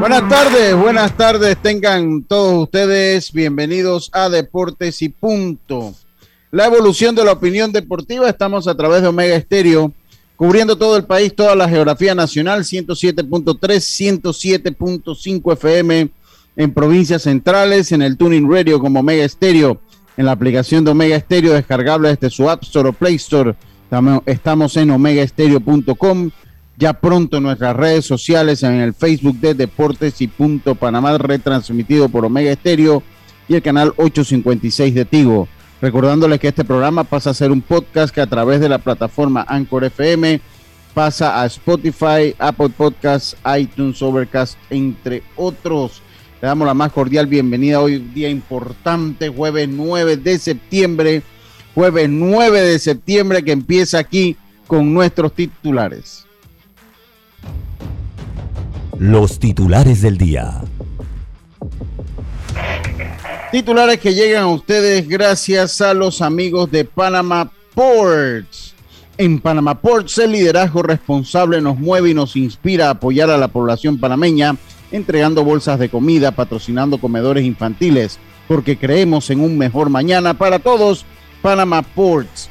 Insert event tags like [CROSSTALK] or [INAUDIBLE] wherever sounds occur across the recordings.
Buenas tardes, buenas tardes, tengan todos ustedes bienvenidos a Deportes y Punto. La evolución de la opinión deportiva, estamos a través de Omega Estéreo, cubriendo todo el país, toda la geografía nacional, 107.3, 107.5 FM en provincias centrales, en el Tuning Radio como Omega Estéreo, en la aplicación de Omega Estéreo descargable desde su App Store o Play Store. Estamos en omegaestereo.com ya pronto en nuestras redes sociales, en el Facebook de Deportes y Punto Panamá, retransmitido por Omega Estéreo y el canal 856 de Tigo. Recordándoles que este programa pasa a ser un podcast que a través de la plataforma Anchor FM pasa a Spotify, Apple Podcasts, iTunes, Overcast, entre otros. Le damos la más cordial bienvenida hoy, día importante, jueves 9 de septiembre, jueves 9 de septiembre que empieza aquí con nuestros titulares. Los titulares del día. Titulares que llegan a ustedes gracias a los amigos de Panama Ports. En Panama Ports el liderazgo responsable nos mueve y nos inspira a apoyar a la población panameña, entregando bolsas de comida, patrocinando comedores infantiles, porque creemos en un mejor mañana para todos. Panama Ports.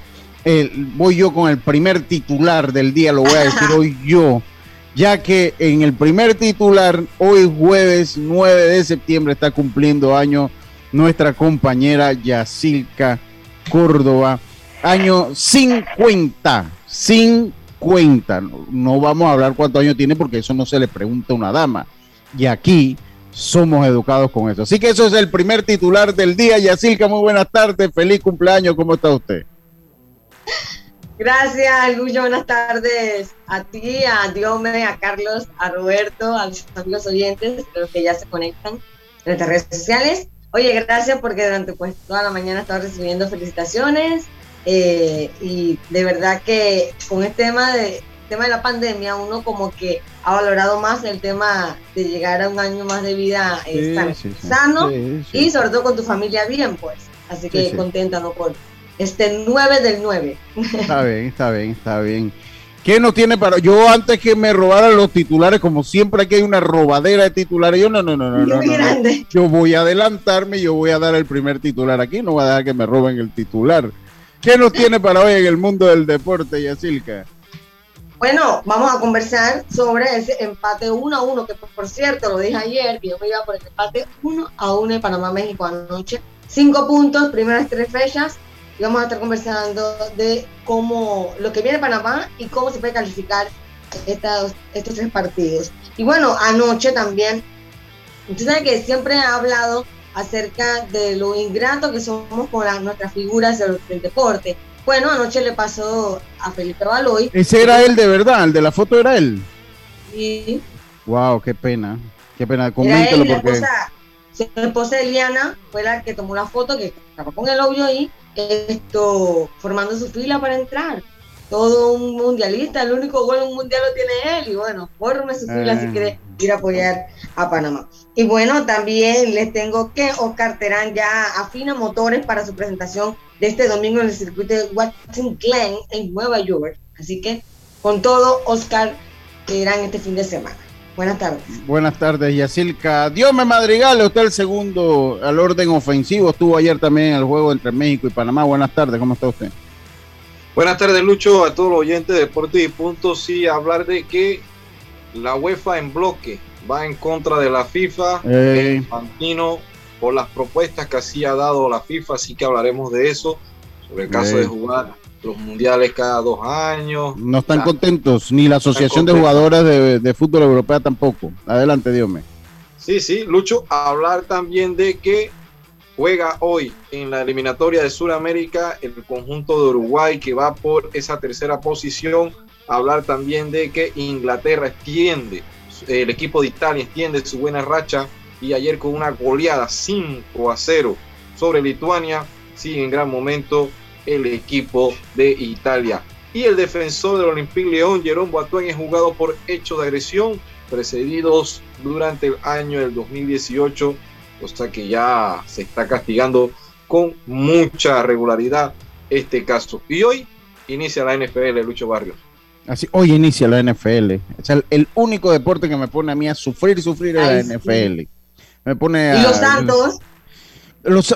voy yo con el primer titular del día, lo voy a decir hoy [LAUGHS] yo ya que en el primer titular, hoy jueves 9 de septiembre, está cumpliendo año nuestra compañera Yacilca Córdoba, año 50, 50. No vamos a hablar cuántos años tiene porque eso no se le pregunta a una dama. Y aquí somos educados con eso. Así que eso es el primer titular del día. Yacilca, muy buenas tardes, feliz cumpleaños, ¿cómo está usted? Gracias, Lucho. Buenas tardes a ti, a Diome, a Carlos, a Roberto, a los oyentes, a los que ya se conectan en nuestras redes sociales. Oye, gracias porque durante pues toda la mañana estaba recibiendo felicitaciones eh, y de verdad que con este tema de tema de la pandemia uno como que ha valorado más el tema de llegar a un año más de vida eh, sano, y sobre todo con tu familia bien pues. Así que contenta no por este 9 del 9. Está bien, está bien, está bien. ¿Qué nos tiene para.? Yo antes que me robaran los titulares, como siempre aquí hay una robadera de titulares, yo no, no, no, no. no, no, Yo voy a adelantarme, yo voy a dar el primer titular aquí, no voy a dejar que me roben el titular. ¿Qué nos tiene para hoy en el mundo del deporte, Yacilca? Bueno, vamos a conversar sobre ese empate 1 a 1, que por cierto, lo dije ayer, que yo me iba por el empate 1 a 1 de Panamá-México anoche. Cinco puntos, primeras tres fechas, y vamos a estar conversando de cómo lo que viene Panamá y cómo se puede calificar estos, estos tres partidos. Y bueno, anoche también, usted sabe que siempre ha hablado acerca de lo ingrato que somos con nuestras figuras del, deporte. Bueno, anoche le pasó a Felipe Baloy. Ese era él de verdad, el de la foto era él. Sí. Wow, qué pena. Qué pena, coméntelo porque. su esposa Eliana fue la que tomó la foto, que estaba con el obvio ahí, esto, formando su fila para entrar. Todo un mundialista, el único gol en un mundial lo tiene él. Y bueno, forme su fila si ah. quiere ir a apoyar a Panamá. Y bueno, también les tengo que Oscar Terán ya afina motores para su presentación de este domingo en el circuito de Watson Glen en Nueva York. Así que con todo, Oscar Terán este fin de semana. Buenas tardes. Buenas tardes, Yacilca. Dios me madrigal, usted el segundo al orden ofensivo. Estuvo ayer también en el juego entre México y Panamá. Buenas tardes, ¿cómo está usted? Buenas tardes, Lucho, a todos los oyentes de Deportes y Puntos. Sí, hablar de que la UEFA en bloque va en contra de la FIFA, eh. por las propuestas que así ha dado la FIFA, así que hablaremos de eso. sobre el caso de jugar los mundiales cada dos años. No están contentos, ni la Asociación de Jugadoras de, Fútbol Europea tampoco. Adelante, Dios Sí, sí, Lucho, hablar también de que juega hoy en la eliminatoria de Sudamérica el conjunto de Uruguay que va por esa tercera posición. Hablar también de que Inglaterra extiende, el equipo de Italia extiende su buena racha y ayer con una goleada 5 a 0 sobre Lituania, sigue en gran momento el equipo de Italia. Y el defensor del Olympique León, Jerón Boateng, es jugado por hecho de agresión, precedidos durante el año del 2018, o sea que ya se está castigando con mucha regularidad este caso. Y hoy inicia la NFL, Lucho Barrios. Así, hoy inicia la NFL. Es el, único deporte que me pone a mí a sufrir y sufrir es la NFL. Me pone ¿Y los Santos?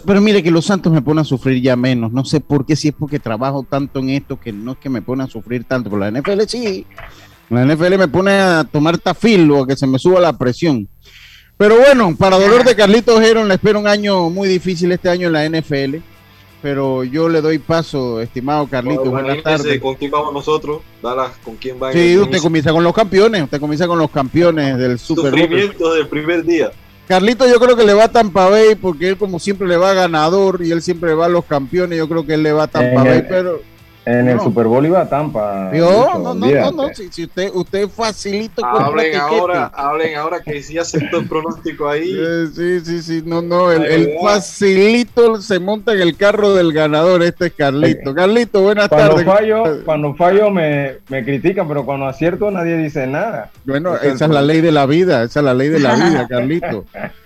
pero mire que los Santos me ponen a sufrir ya menos. No sé por qué, si es porque trabajo tanto en esto que no es que me pone a sufrir tanto. Pero la NFL sí. La NFL me pone a tomar tafil o a que se me suba la presión. Pero bueno, para dolor de Carlitos Heron, le espero un año muy difícil este año en la NFL. Pero yo le doy paso, estimado Carlitos. buenas tardes. ¿Con quién vamos nosotros? ¿con quién va? Sí, usted comienza con los campeones. Usted comienza con los campeones del Super Bowl. del primer día. Carlito yo creo que le va a Tampa Bay porque él como siempre le va ganador y él siempre le va a los campeones, yo creo que él le va a Tampa Bay, pero en el Super Bowl iba a Tampa. no, no, no, no, si, usted, usted facilito hablen ahora, hablen ahora que sí aceptó el pronóstico ahí. [LAUGHS] Eh, sí, sí, sí, no, no, el, facilito se monta en el carro del ganador, este es Carlito. Carlito, buenas cuando tardes. Fallo, cuando fallo me, me critican, pero cuando acierto nadie dice nada. Bueno, esa es la ley de la vida, esa es la ley de la vida, Carlito. [LAUGHS]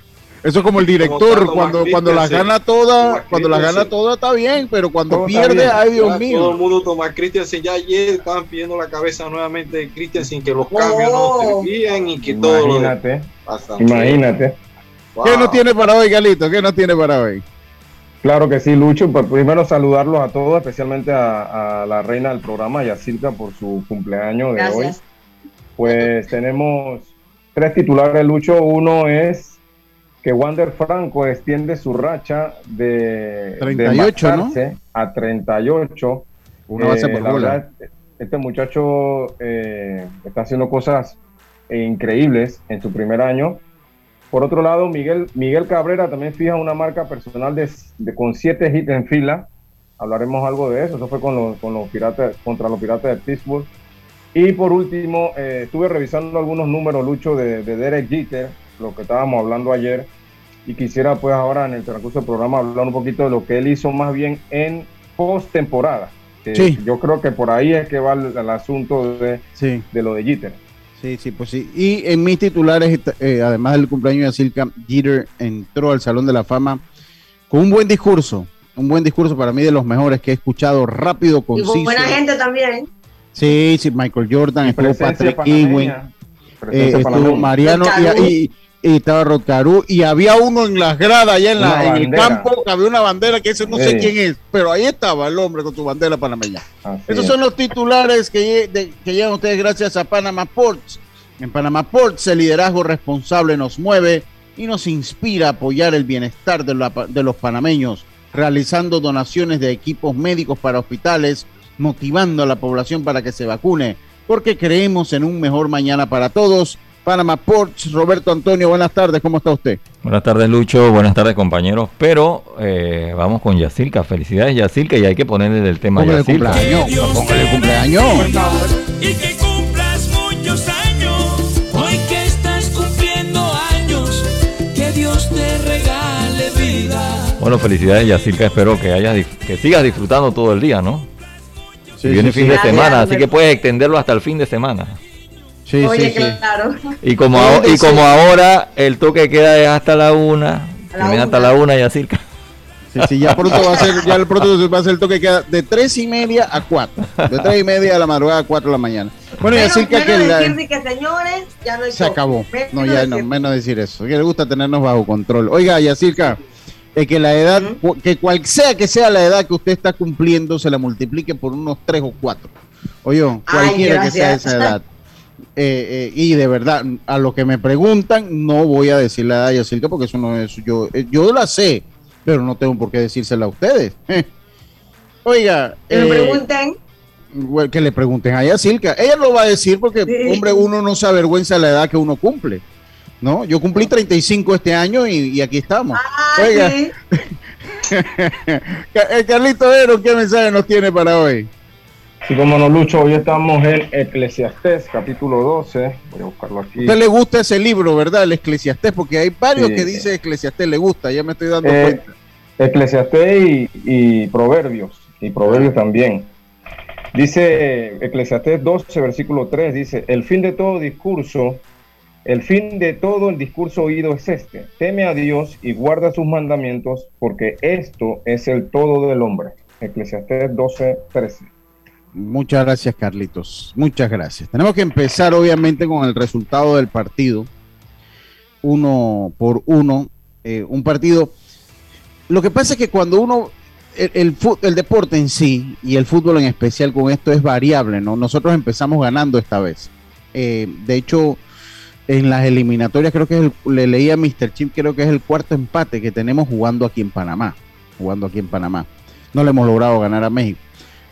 Eso es como el director, cuando, cuando las gana todas, cuando las gana todas está bien, pero cuando pierde, ay Dios mío. Todo el mundo toma Christiansen, ya ayer estaban pidiendo la cabeza nuevamente de Christiansen, que los cambios no servían y que todo Imagínate, imagínate. ¿Qué no tiene para hoy, Galito? ¿Qué no tiene para hoy? Claro que sí, Lucho. Pues primero saludarlos a todos, especialmente a, la reina del programa, Yacirca, por su cumpleaños de hoy. Pues tenemos tres titulares, Lucho. Uno es que Wander Franco extiende su racha de 38 a 38. Una base eh, por este muchacho eh, está haciendo cosas increíbles en su primer año. Por otro lado, Miguel, Miguel Cabrera también fija una marca personal de, con siete hits en fila. Hablaremos algo de eso. Eso fue con los, con los piratas, contra los piratas de Pittsburgh. Y por último, eh, estuve revisando algunos números, Lucho, de, de Derek Jeter, lo que estábamos hablando ayer y quisiera pues ahora en el transcurso del programa hablar un poquito de lo que él hizo más bien en post-temporada. Sí. Yo creo que por ahí es que va el, asunto de, de lo de Jeter. Sí, sí, pues sí. Y en mis titulares, eh, además del cumpleaños de Silka, Jeter entró al Salón de la Fama con un buen discurso. Un buen discurso para mí de los mejores que he escuchado, rápido, conciso. Y buena gente también. Sí, sí, Michael Jordan, estuvo Patrick Ewing, eh, estuvo Mariano y, y estaba Rocarú y había uno en las gradas allá en, la, en el campo, había una bandera que ese no sé quién es, pero ahí estaba el hombre con su bandera panameña. Esos son los titulares que, que llegan ustedes gracias a Panama Ports. En Panama Ports el liderazgo responsable nos mueve y nos inspira a apoyar el bienestar de, de los panameños, realizando donaciones de equipos médicos para hospitales, motivando a la población para que se vacune, porque creemos en un mejor mañana para todos Panama Ports. Roberto Antonio, buenas tardes, ¿cómo está usted? Buenas tardes, Lucho, buenas tardes, compañeros. Pero eh, vamos con Yacilca. Felicidades, Yacilca, y hay que ponerle el tema a Yacilca. Póngale cumpleaños. Y que cumplas muchos años. Hoy que estás cumpliendo años, que Dios te regale vida. Bueno, felicidades, Yacilca. Espero que, hayas, que sigas disfrutando todo el día, ¿no? Sí, viene fin de semana, así que puedes extenderlo hasta el fin de semana. Sí, Oye, sí, claro. Y como, y como ahora el toque queda es hasta la una, termina hasta la una y así. Sí, sí, ya pronto va a ser, ya el pronto va a ser el toque queda de tres y media a cuatro, de tres y media de la madrugada a cuatro de la mañana. Bueno, y así que, que, la, que señores, ya no hay se acabó. no, ya no, menos decir eso. Que le gusta tenernos bajo control. Oiga, Yacirca, es que la edad, que cual sea que sea la edad que usted está cumpliendo, se la multiplique por unos tres o cuatro. Oye, cualquiera que sea esa edad. [LAUGHS] Eh, eh, y de verdad, a lo que me preguntan, no voy a decir la edad de Yacirca porque eso no es yo. Eh, yo la sé, pero no tengo por qué decírsela a ustedes. [LAUGHS] Oiga, Que me eh, pregunten. bueno, que le pregunten a Yacilca. Ella lo va a decir porque, Sí. hombre, uno no se avergüenza de la edad que uno cumple. ¿No? Yo cumplí 35 este año y, y aquí estamos. Ah, Oiga. sí. [LAUGHS] Eh, Carlito Vero, ¿qué mensaje nos tiene para hoy? Sí, como no, Lucho, hoy estamos en Eclesiastés, capítulo 12. Voy a buscarlo aquí. A usted le gusta ese libro, ¿verdad? El Eclesiastés, porque hay varios Sí. que dice Eclesiastés, le gusta, ya me estoy dando Eh, cuenta. Eclesiastés y, y Proverbios, y Proverbios también. Dice Eclesiastés 12, versículo 3, dice, el fin de todo discurso, el fin de todo el discurso oído es este, teme a Dios y guarda sus mandamientos, porque esto es el todo del hombre. Eclesiastés 12, 13. Muchas gracias, Carlitos. Muchas gracias. Tenemos que empezar, obviamente, con el resultado del partido. Uno por uno. eh, un partido. Lo que pasa es que cuando uno. El, el, deporte en sí y el fútbol en especial con esto es variable, ¿no? Nosotros empezamos ganando esta vez. Eh, de hecho, en las eliminatorias, creo que es el- le leí a Mr. Chip, creo que es el cuarto empate que tenemos jugando aquí en Panamá. Jugando aquí en Panamá. No le hemos logrado ganar a México.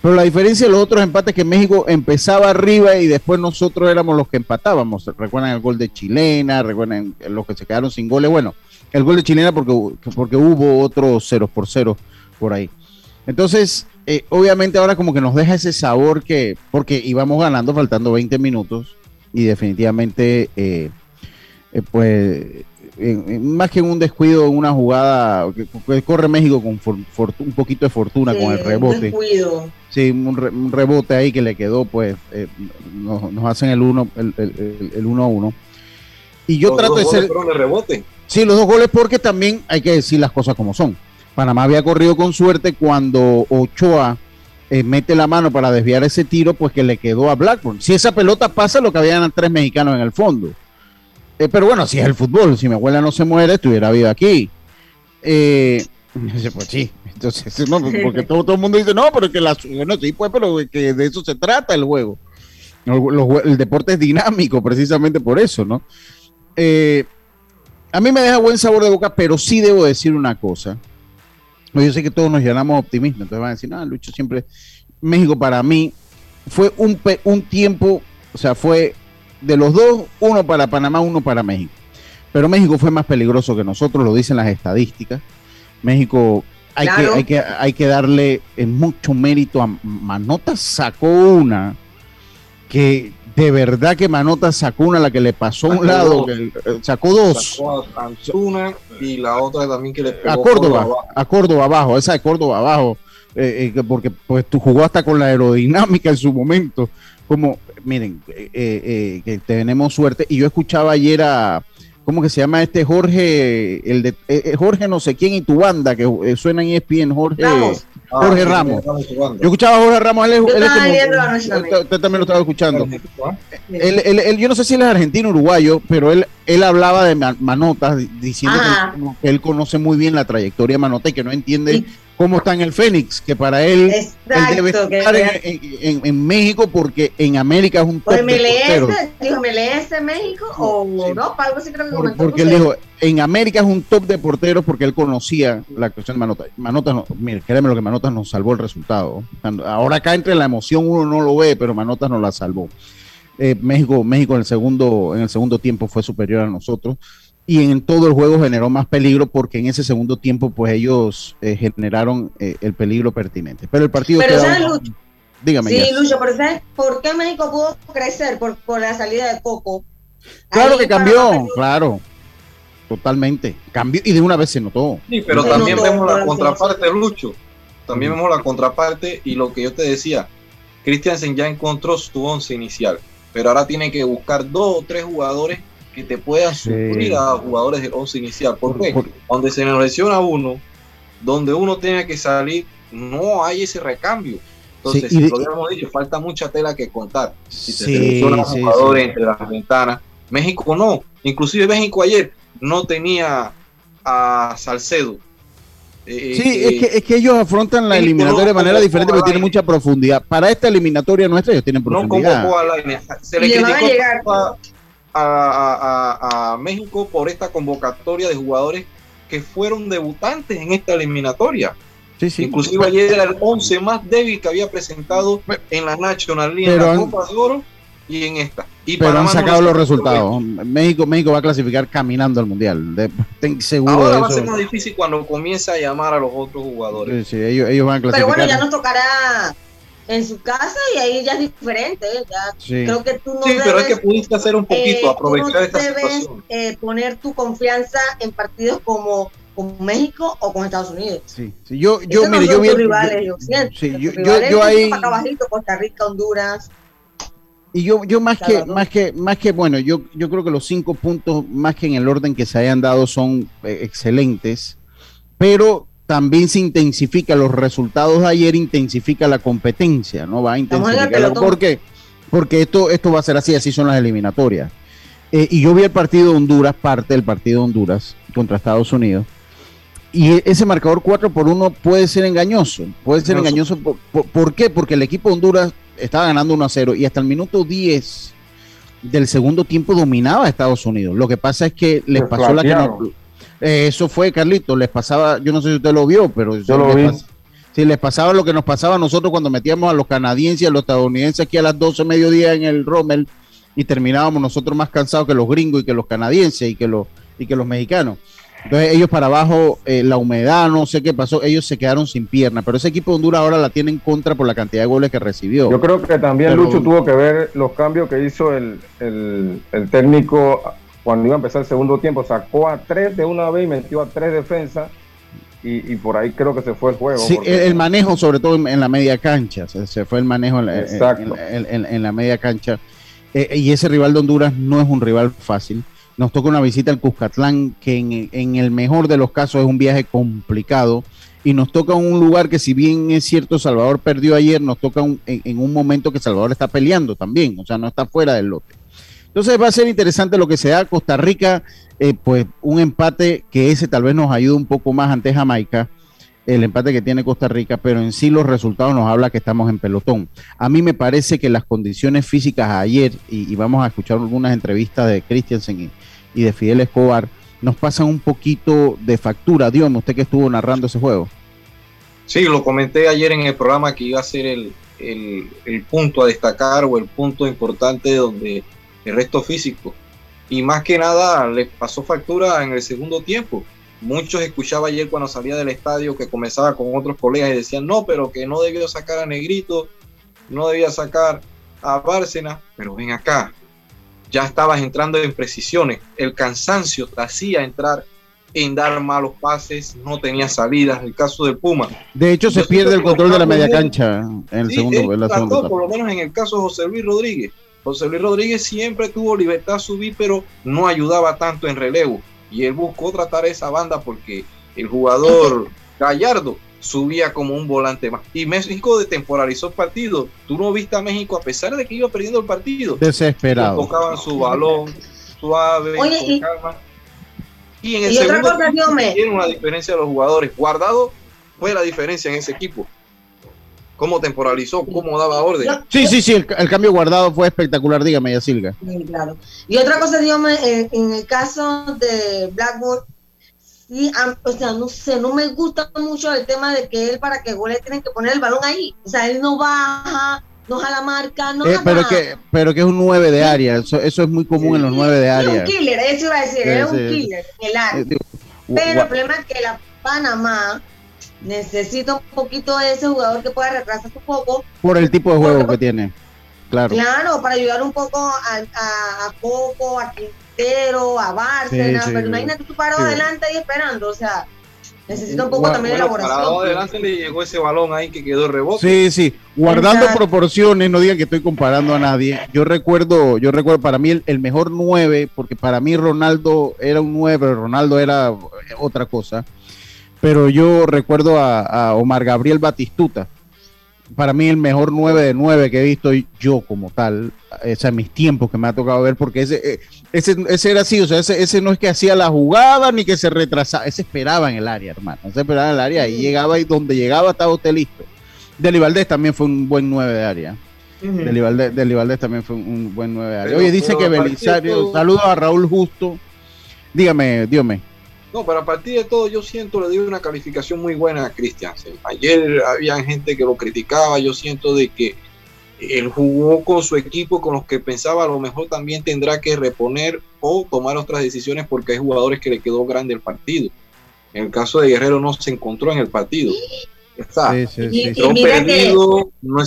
Pero la diferencia de los otros empates es que México empezaba arriba y después nosotros éramos los que empatábamos. Recuerdan el gol de Chilena, recuerdan los que se quedaron sin goles. Bueno, el gol de Chilena porque, porque hubo otro 0 por 0 por ahí. Entonces, eh, obviamente ahora como que nos deja ese sabor que, porque íbamos ganando faltando 20 minutos y definitivamente, eh, eh, pues, más que un descuido, en una jugada que, que corre México con for- un poquito de fortuna con el rebote. descuido. Sí, un, re- un rebote ahí que le quedó, pues eh, nos, nos hacen el uno, el, el, el- el uno a uno. Y yo Los trato dos de goles ser. rebote. Sí, los dos goles, porque también hay que decir las cosas como son. Panamá había corrido con suerte cuando Ochoa eh, mete la mano para desviar ese tiro, pues que le quedó a Blackburn. Si esa pelota pasa, lo que habían tres mexicanos en el fondo. Eh, pero bueno, si es el fútbol, si mi abuela no se muere, estuviera viva aquí. Eh, [LAUGHS] pues sí, entonces, no, porque todo, todo el mundo dice, no, pero que la, bueno, sí, pues, pero que de eso se trata el juego. El, deporte es dinámico, precisamente por eso, ¿no? Eh, a mí me deja buen sabor de boca, pero sí debo decir una cosa. Yo sé que todos nos llenamos de optimismo, entonces van a decir, no, Lucho siempre. México para mí fue un, un tiempo, o sea, fue de los dos, uno para Panamá, uno para México. Pero México fue más peligroso que nosotros, lo dicen las estadísticas. México hay, Claro. que, hay, que, hay que darle mucho mérito a Manota, sacó una que de verdad que Manota sacó una, la que le pasó a un lado, dos. que, eh, sacó dos. Sacó a Antuna y la otra también que le pegó a Córdoba, abajo. a Córdoba abajo, esa de Córdoba abajo, eh, eh, que porque pues tú jugó hasta con la aerodinámica en su momento. Como, miren, eh, eh, que tenemos suerte. Y yo escuchaba ayer a, ¿cómo que se llama este Jorge? El de eh, eh, Jorge no sé quién y tu banda, que eh, suena en ESPN, Jorge Ramos. Ah, Jorge sí, Ramos. Yo escuchaba a Jorge Ramos, él es, es como- usted, usted también lo estaba escuchando. ¿Ah? Él, él- él- yo no sé si él es argentino o uruguayo, pero él, él hablaba de Ma- Manotas di- diciendo que Ajá. él, como que él conoce muy bien la trayectoria de Manota y que no entiende cómo está en el Fénix, que para él, él debe que- estar en, en- en- en México porque en América es un top de dijo MLS México o Sí. Europa, algo así creo que Por- comentó porque él dijo, en América es un top de porteros porque él conocía la cuestión de Manota. Manota, no, mire, créeme lo que Manotas nos salvó el resultado. Ahora acá entre la emoción uno no lo ve, pero Manotas nos la salvó. Eh, México, México en el segundo, en el segundo tiempo fue superior a nosotros y en todo el juego generó más peligro porque en ese segundo tiempo pues ellos eh, generaron eh, el peligro pertinente. Pero el partido Pero queda- ¿sabes, Lucho? dígame Sí, ya. Lucho, pero ¿sabes por qué México pudo crecer? Por, por la salida de Coco. Claro Ahí que cambió, claro. Totalmente. Cambió y de una vez se notó. Sí, pero también vemos la contraparte, Lucho. También vemos la contraparte y lo que yo te decía, Christiansen ya encontró su once inicial, pero ahora tiene que buscar dos o tres jugadores que te puedan Sí. suplir a jugadores del once inicial. ¿Por qué? Por- Donde se nos lesiona uno, donde uno tiene que salir, no hay ese recambio. Entonces, Sí, y de- lo habíamos dicho, falta mucha tela que contar. Si se Sí, seleccionan sí, jugadores sí. entre las ventanas, México no. Inclusive México ayer no tenía a Salcedo. Eh, Sí, eh, es que, es que ellos afrontan la eliminatoria de no manera diferente porque tienen mucha profundidad. Para esta eliminatoria nuestra ellos tienen no profundidad. convocó a Lainez. Se le le criticó llegar. a, a- a- a México por esta convocatoria de jugadores que fueron debutantes en esta eliminatoria. Sí, sí. Inclusive ayer era el 11 más débil que había presentado en la National League, en la han- Copa de Oro y en esta. Y Pero han Panamá sacado lo los resultados. México, México va a clasificar caminando al mundial. De- ten seguro Ahora de va a ser más difícil cuando comience a llamar a los otros jugadores. Sí, sí, ellos, ellos van a Pero bueno, ya nos tocará en su casa y ahí ya es diferente. ¿eh? Ya Sí. Creo que tú no Sí, debes, pero es que pudiste hacer un poquito, eh, aprovechar no esta debes, situación. eh, poner tu confianza en partidos como con México o con Estados Unidos. Sí, sí, Yo, yo, Esos no mire, son yo el- rivales, yo- yo siento. sí, yo- yo- rivales yo ahí- acá abajito, Costa Rica, Honduras. Y yo, yo más que, más que, más que, bueno, yo, yo creo que los cinco puntos, más que en el orden que se hayan dado, son eh, excelentes, pero también se intensifica los resultados de ayer, intensifica la competencia, ¿no? Va a intensificar. ¿Por qué? Porque esto, esto va a ser así, así son las eliminatorias. Eh, y yo vi el partido de Honduras, parte del partido de Honduras contra Estados Unidos. Y ese marcador 4 por 1 puede ser engañoso. Puede ser Engañoso. engañoso. ¿Por, por- por qué? Porque el equipo de Honduras estaba ganando 1 a 0 y hasta el minuto 10 del segundo tiempo dominaba a Estados Unidos. Lo que pasa es que les Se pasó la que no. Eh, eso fue, Carlito. Les pasaba, yo no sé si usted lo vio, pero Yo lo les vi. pas- Sí, les pasaba lo que nos pasaba a nosotros cuando metíamos a los canadienses y a los estadounidenses aquí a las 12 mediodía en el Rommel y terminábamos nosotros más cansados que los gringos y que los canadienses y que los, y que los mexicanos. Entonces ellos para abajo, eh, la humedad, no sé qué pasó, ellos se quedaron sin pierna, pero ese equipo de Honduras ahora la tiene en contra por la cantidad de goles que recibió. Yo creo que también Pero- Lucho tuvo que ver los cambios que hizo el, el- el técnico cuando iba a empezar el segundo tiempo. Sacó a tres de una vez y metió a tres defensas y, y por ahí creo que se fue el juego. Sí, el, porque- el manejo, sobre todo en, en la media cancha, se, se fue el manejo en la, en- la media cancha. Eh, y ese rival de Honduras no es un rival fácil. Nos toca una visita al Cuscatlán, que en, el mejor de los casos es un viaje complicado. Y nos toca un lugar que, si bien es cierto, Salvador perdió ayer, nos toca un- en un momento que Salvador está peleando también, o sea, no está fuera del lote. Entonces va a ser interesante lo que se da. Costa Rica, eh, pues un empate que ese tal vez nos ayude un poco más ante Jamaica, el empate que tiene Costa Rica, pero en sí los resultados nos habla que estamos en pelotón. A mí me parece que las condiciones físicas ayer, y, vamos a escuchar algunas entrevistas de Christiansen y, y de Fidel Escobar, nos pasan un poquito de factura. Dios, usted que estuvo narrando ese juego. Sí, lo comenté ayer en el programa que iba a ser el- el punto a destacar o el punto importante donde el resto físico. Y más que nada les pasó factura en el segundo tiempo. Muchos escuchaba ayer cuando salía del estadio que comenzaba con otros colegas y decían, no, pero que no debió sacar a Negrito, no debía sacar a Bárcena, pero ven acá, ya estabas entrando en precisiones, el cansancio te hacía entrar en dar malos pases, no tenía salidas, el caso del Puma. De hecho, se Yo pierde el control de la media cancha en el Sí, segundo, él en la segunda por lo menos en el caso de José Luis Rodríguez. José Luis Rodríguez siempre tuvo libertad a subir, pero no ayudaba tanto en relevo. Y él buscó tratar esa banda porque el jugador [LAUGHS] Gallardo subía como un volante más. Y México destemporalizó el partido. Tú no viste a México a pesar de que iba perdiendo el partido. Desesperado. Tocaban su balón suave, Oye, con y- calma. Y en el y otra segundo cosa, tiempo Diome. tiene una diferencia de los jugadores. Guardado fue la diferencia en ese equipo. Cómo temporalizó, cómo daba orden. Sí, sí, sí, el, el cambio guardado fue espectacular, dígame, Yacilga. Sí, claro. Y otra cosa, dígame, en, en el caso de Blackburn, sí, o sea, no sé, no me gusta mucho el tema de que él para que gole tienen que poner el balón ahí. O sea, él no baja, no jala marca, no Eh, pero, que, pero que es un 9 de área, eso, eso es muy común en los 9 de Es área. un killer, eso iba a decir, Sí, es un killer en el área. Eh, Pero el problema es que la Panamá necesita un poquito de ese jugador que pueda retrasar un poco, por el tipo de juego que tiene. Claro. claro, para ayudar un poco a, a, a Coco, a Quintero, a Bárcena, Sí, sí, pero sí. imagínate tú parado Sí. adelante ahí esperando, o sea, necesita un poco Gua- también de Bueno, elaboración. parado adelante le llegó ese balón ahí que quedó rebote. Sí, sí, guardando Exacto. proporciones, no digan que estoy comparando a nadie. Yo recuerdo, yo recuerdo para mí el, el mejor 9, porque para mí Ronaldo era un 9, pero Ronaldo era otra cosa. Pero yo recuerdo a, a Omar Gabriel Batistuta. Para mí el mejor 9 de 9 que he visto yo como tal, o sea, en mis tiempos que me ha tocado ver, porque ese, eh, ese, ese era así, o sea, ese, ese no es que hacía la jugada ni que se retrasaba, ese esperaba en el área, hermano, ese esperaba en el área y llegaba y donde llegaba estaba usted listo. Deli Valdés también fue un buen 9 de área. Ujú. Deli Valdés, Deli Valdés también fue un, buen 9 de área. Pero- Oye, dice que Belisario, saludos a Raúl Justo. Dígame, dígame. No, pero a partir de todo yo siento, le doy una calificación muy buena a Christiansen. Ayer había gente que lo criticaba, yo siento de que él jugó con su equipo, con los que pensaba a lo mejor también tendrá que reponer o tomar otras decisiones porque hay jugadores que le quedó grande el partido. En el caso de Guerrero no se encontró en el partido. Está. Sí, sí, sí. Y- y mira perdido, no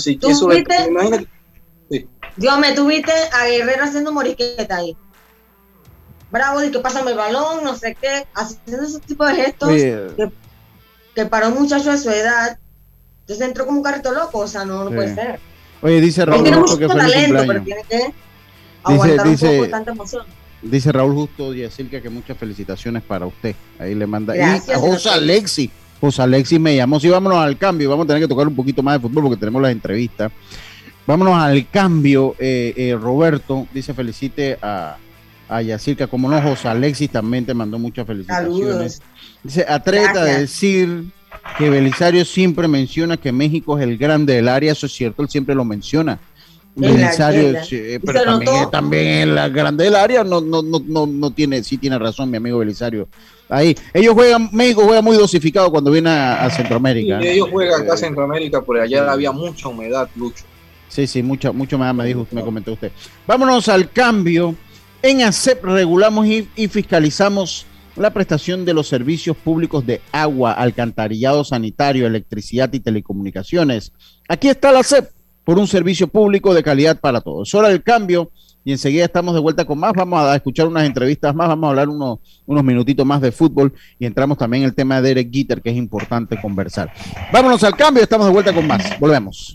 Dios, me tuviste a Guerrero haciendo morisqueta ahí. Bravo, y que pásame el balón, no sé qué, haciendo ese tipo de gestos que, que para un muchacho de su edad, entonces entró como un carrito loco, o sea, no, no Sí. puede ser. oye, dice Raúl tiene mucho que feliz talento, pero cumpleaños. tiene que aguantar dice- un poco tanta emoción. Dice Raúl Justo Yacirca que muchas felicitaciones para usted. Ahí le manda. Gracias, y a José señor. Alexi. José Alexi me llamó. Sí, vámonos al cambio. Vamos a tener que tocar un poquito más de fútbol porque tenemos las entrevistas. Vámonos al cambio. Eh, eh, Roberto dice felicite a, a Yacirca. Como no, José Alexis también te mandó muchas felicitaciones. Saludos. Dice, atreta de decir que Belisario siempre menciona que México es el grande del área. Eso es cierto, él siempre lo menciona. Belisario, sí, Y pero también, es- también la grande del área no, no, no, no, no tiene, sí tiene razón mi amigo Belisario. Ahí, ellos juegan, México juega muy dosificado cuando viene a, a Centroamérica. Y ellos juegan acá Eh, Centroamérica, por allá había mucha humedad, Lucho. Sí, sí, mucho, mucho más me dijo, me comentó usted. Vámonos al cambio. En ACEP regulamos y, fiscalizamos la prestación de los servicios públicos de agua, alcantarillado sanitario, electricidad y telecomunicaciones. Aquí está la ACEP por un servicio público de calidad para todos. Hora del cambio y enseguida estamos de vuelta con más. Vamos a escuchar unas entrevistas más, vamos a hablar unos, unos minutitos más de fútbol y entramos también en el tema de Derek Jeter, que es importante conversar. Vámonos al cambio, estamos de vuelta con más. Volvemos.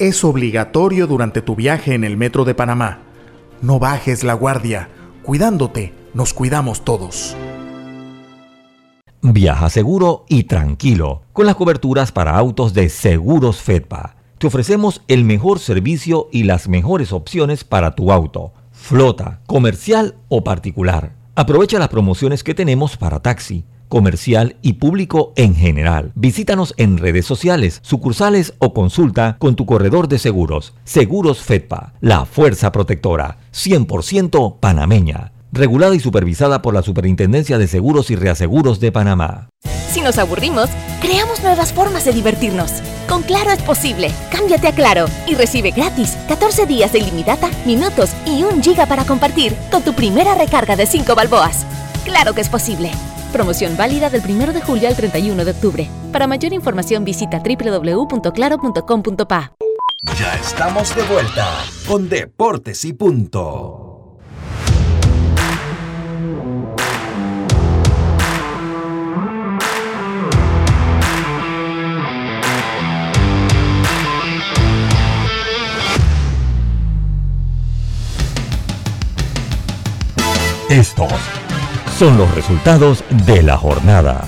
es obligatorio durante tu viaje en el metro de Panamá. No bajes la guardia. Cuidándote, nos cuidamos todos. Viaja seguro y tranquilo con las coberturas para autos de Seguros Fedpa. Te ofrecemos el mejor servicio y las mejores opciones para tu auto, flota, comercial o particular. Aprovecha las promociones que tenemos para taxi, comercial y público en general. Visítanos en redes sociales, sucursales o consulta con tu corredor de seguros. Seguros Fedpa, la fuerza protectora, 100% panameña regulada y supervisada por la Superintendencia de Seguros y Reaseguros de Panamá. Si nos aburrimos, creamos nuevas formas de divertirnos. Con Claro es posible. Cámbiate a Claro y recibe gratis 14 días de ilimitada, minutos y un giga para compartir con tu primera recarga de 5 balboas. Claro que es posible. Promoción válida del 1 de julio al 31 de octubre. Para mayor información visita www.claro.com.pa. Ya estamos de vuelta con Deportes y Punto. Estos son los resultados de la jornada.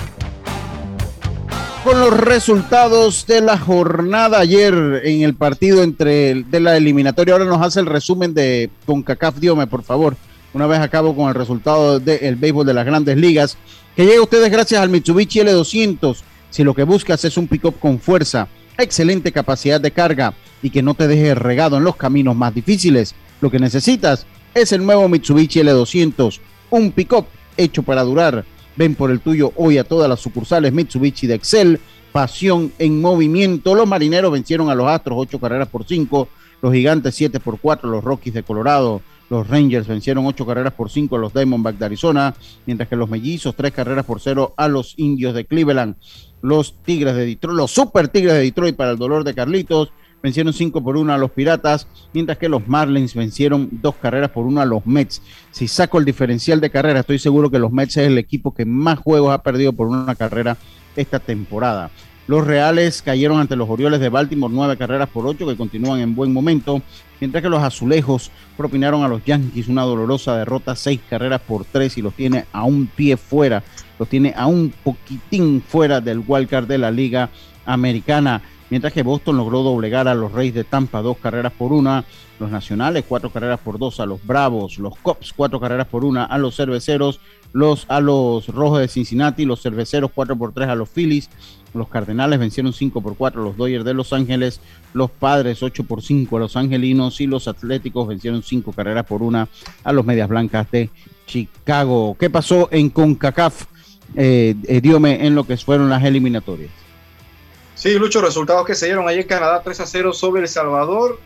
Con los resultados de la jornada ayer en el partido entre de la eliminatoria, ahora nos hace el resumen de CONCACAF Diome, por favor. Una vez acabo con el resultado del béisbol de las grandes ligas, que llega a ustedes gracias al Mitsubishi L200. Si lo que buscas es un pick-up con fuerza, excelente capacidad de carga y que no te deje regado en los caminos más difíciles, lo que necesitas es el nuevo Mitsubishi L200, un pick-up hecho para durar. Ven por el tuyo hoy a todas las sucursales Mitsubishi de Excel. Pasión en movimiento. Los marineros vencieron a los Astros ocho carreras por cinco. Los Gigantes siete por cuatro. Los Rockies de Colorado. Los Rangers vencieron ocho carreras por cinco a los Diamondbacks de Arizona, mientras que los Mellizos tres carreras por cero a los Indios de Cleveland. Los Tigres de Detroit, los Super Tigres de Detroit para el dolor de Carlitos vencieron 5 por 1 a los Piratas, mientras que los Marlins vencieron dos carreras por 1 a los Mets. Si saco el diferencial de carrera, estoy seguro que los Mets es el equipo que más juegos ha perdido por una carrera esta temporada. Los Reales cayeron ante los Orioles de Baltimore nueve carreras por ocho que continúan en buen momento, mientras que los Azulejos propinaron a los Yankees una dolorosa derrota seis carreras por tres y los tiene a un pie fuera, los tiene a un poquitín fuera del wildcard de la Liga Americana mientras que Boston logró doblegar a los Reyes de Tampa dos carreras por una, los Nacionales cuatro carreras por dos a los Bravos, los Cops cuatro carreras por una a los Cerveceros, los a los Rojos de Cincinnati, los Cerveceros cuatro por tres a los Phillies, los Cardenales vencieron cinco por cuatro a los Dodgers de Los Ángeles, los Padres ocho por cinco a los Angelinos y los Atléticos vencieron cinco carreras por una a los Medias Blancas de Chicago. ¿Qué pasó en CONCACAF? Eh, eh diome en lo que fueron las eliminatorias. Sí, Lucho, resultados que se dieron ayer en Canadá 3 a 0 sobre El Salvador.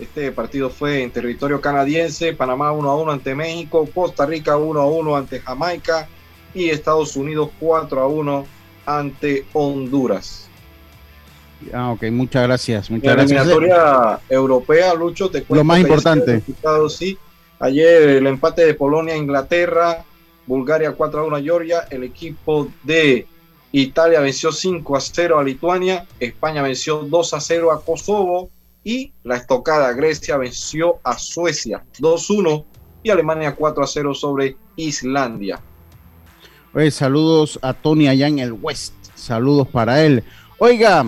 Este partido fue en territorio canadiense, Panamá 1 a 1 ante México, Costa Rica 1 a 1 ante Jamaica y Estados Unidos 4 a 1 ante Honduras. Ah, ok, muchas gracias. Muchas la eliminatoria europea, Lucho, te cuento Lo más importante. Sí, ayer el empate de Polonia, Inglaterra, Bulgaria 4 a 1 a Georgia, el equipo de Italia venció 5 a 0 a Lituania, España venció 2 a 0 a Kosovo y la estocada Grecia venció a Suecia 2-1 y Alemania 4 a 0 sobre Islandia. Oye, saludos a Tony allá en el West. Saludos para él. Oiga,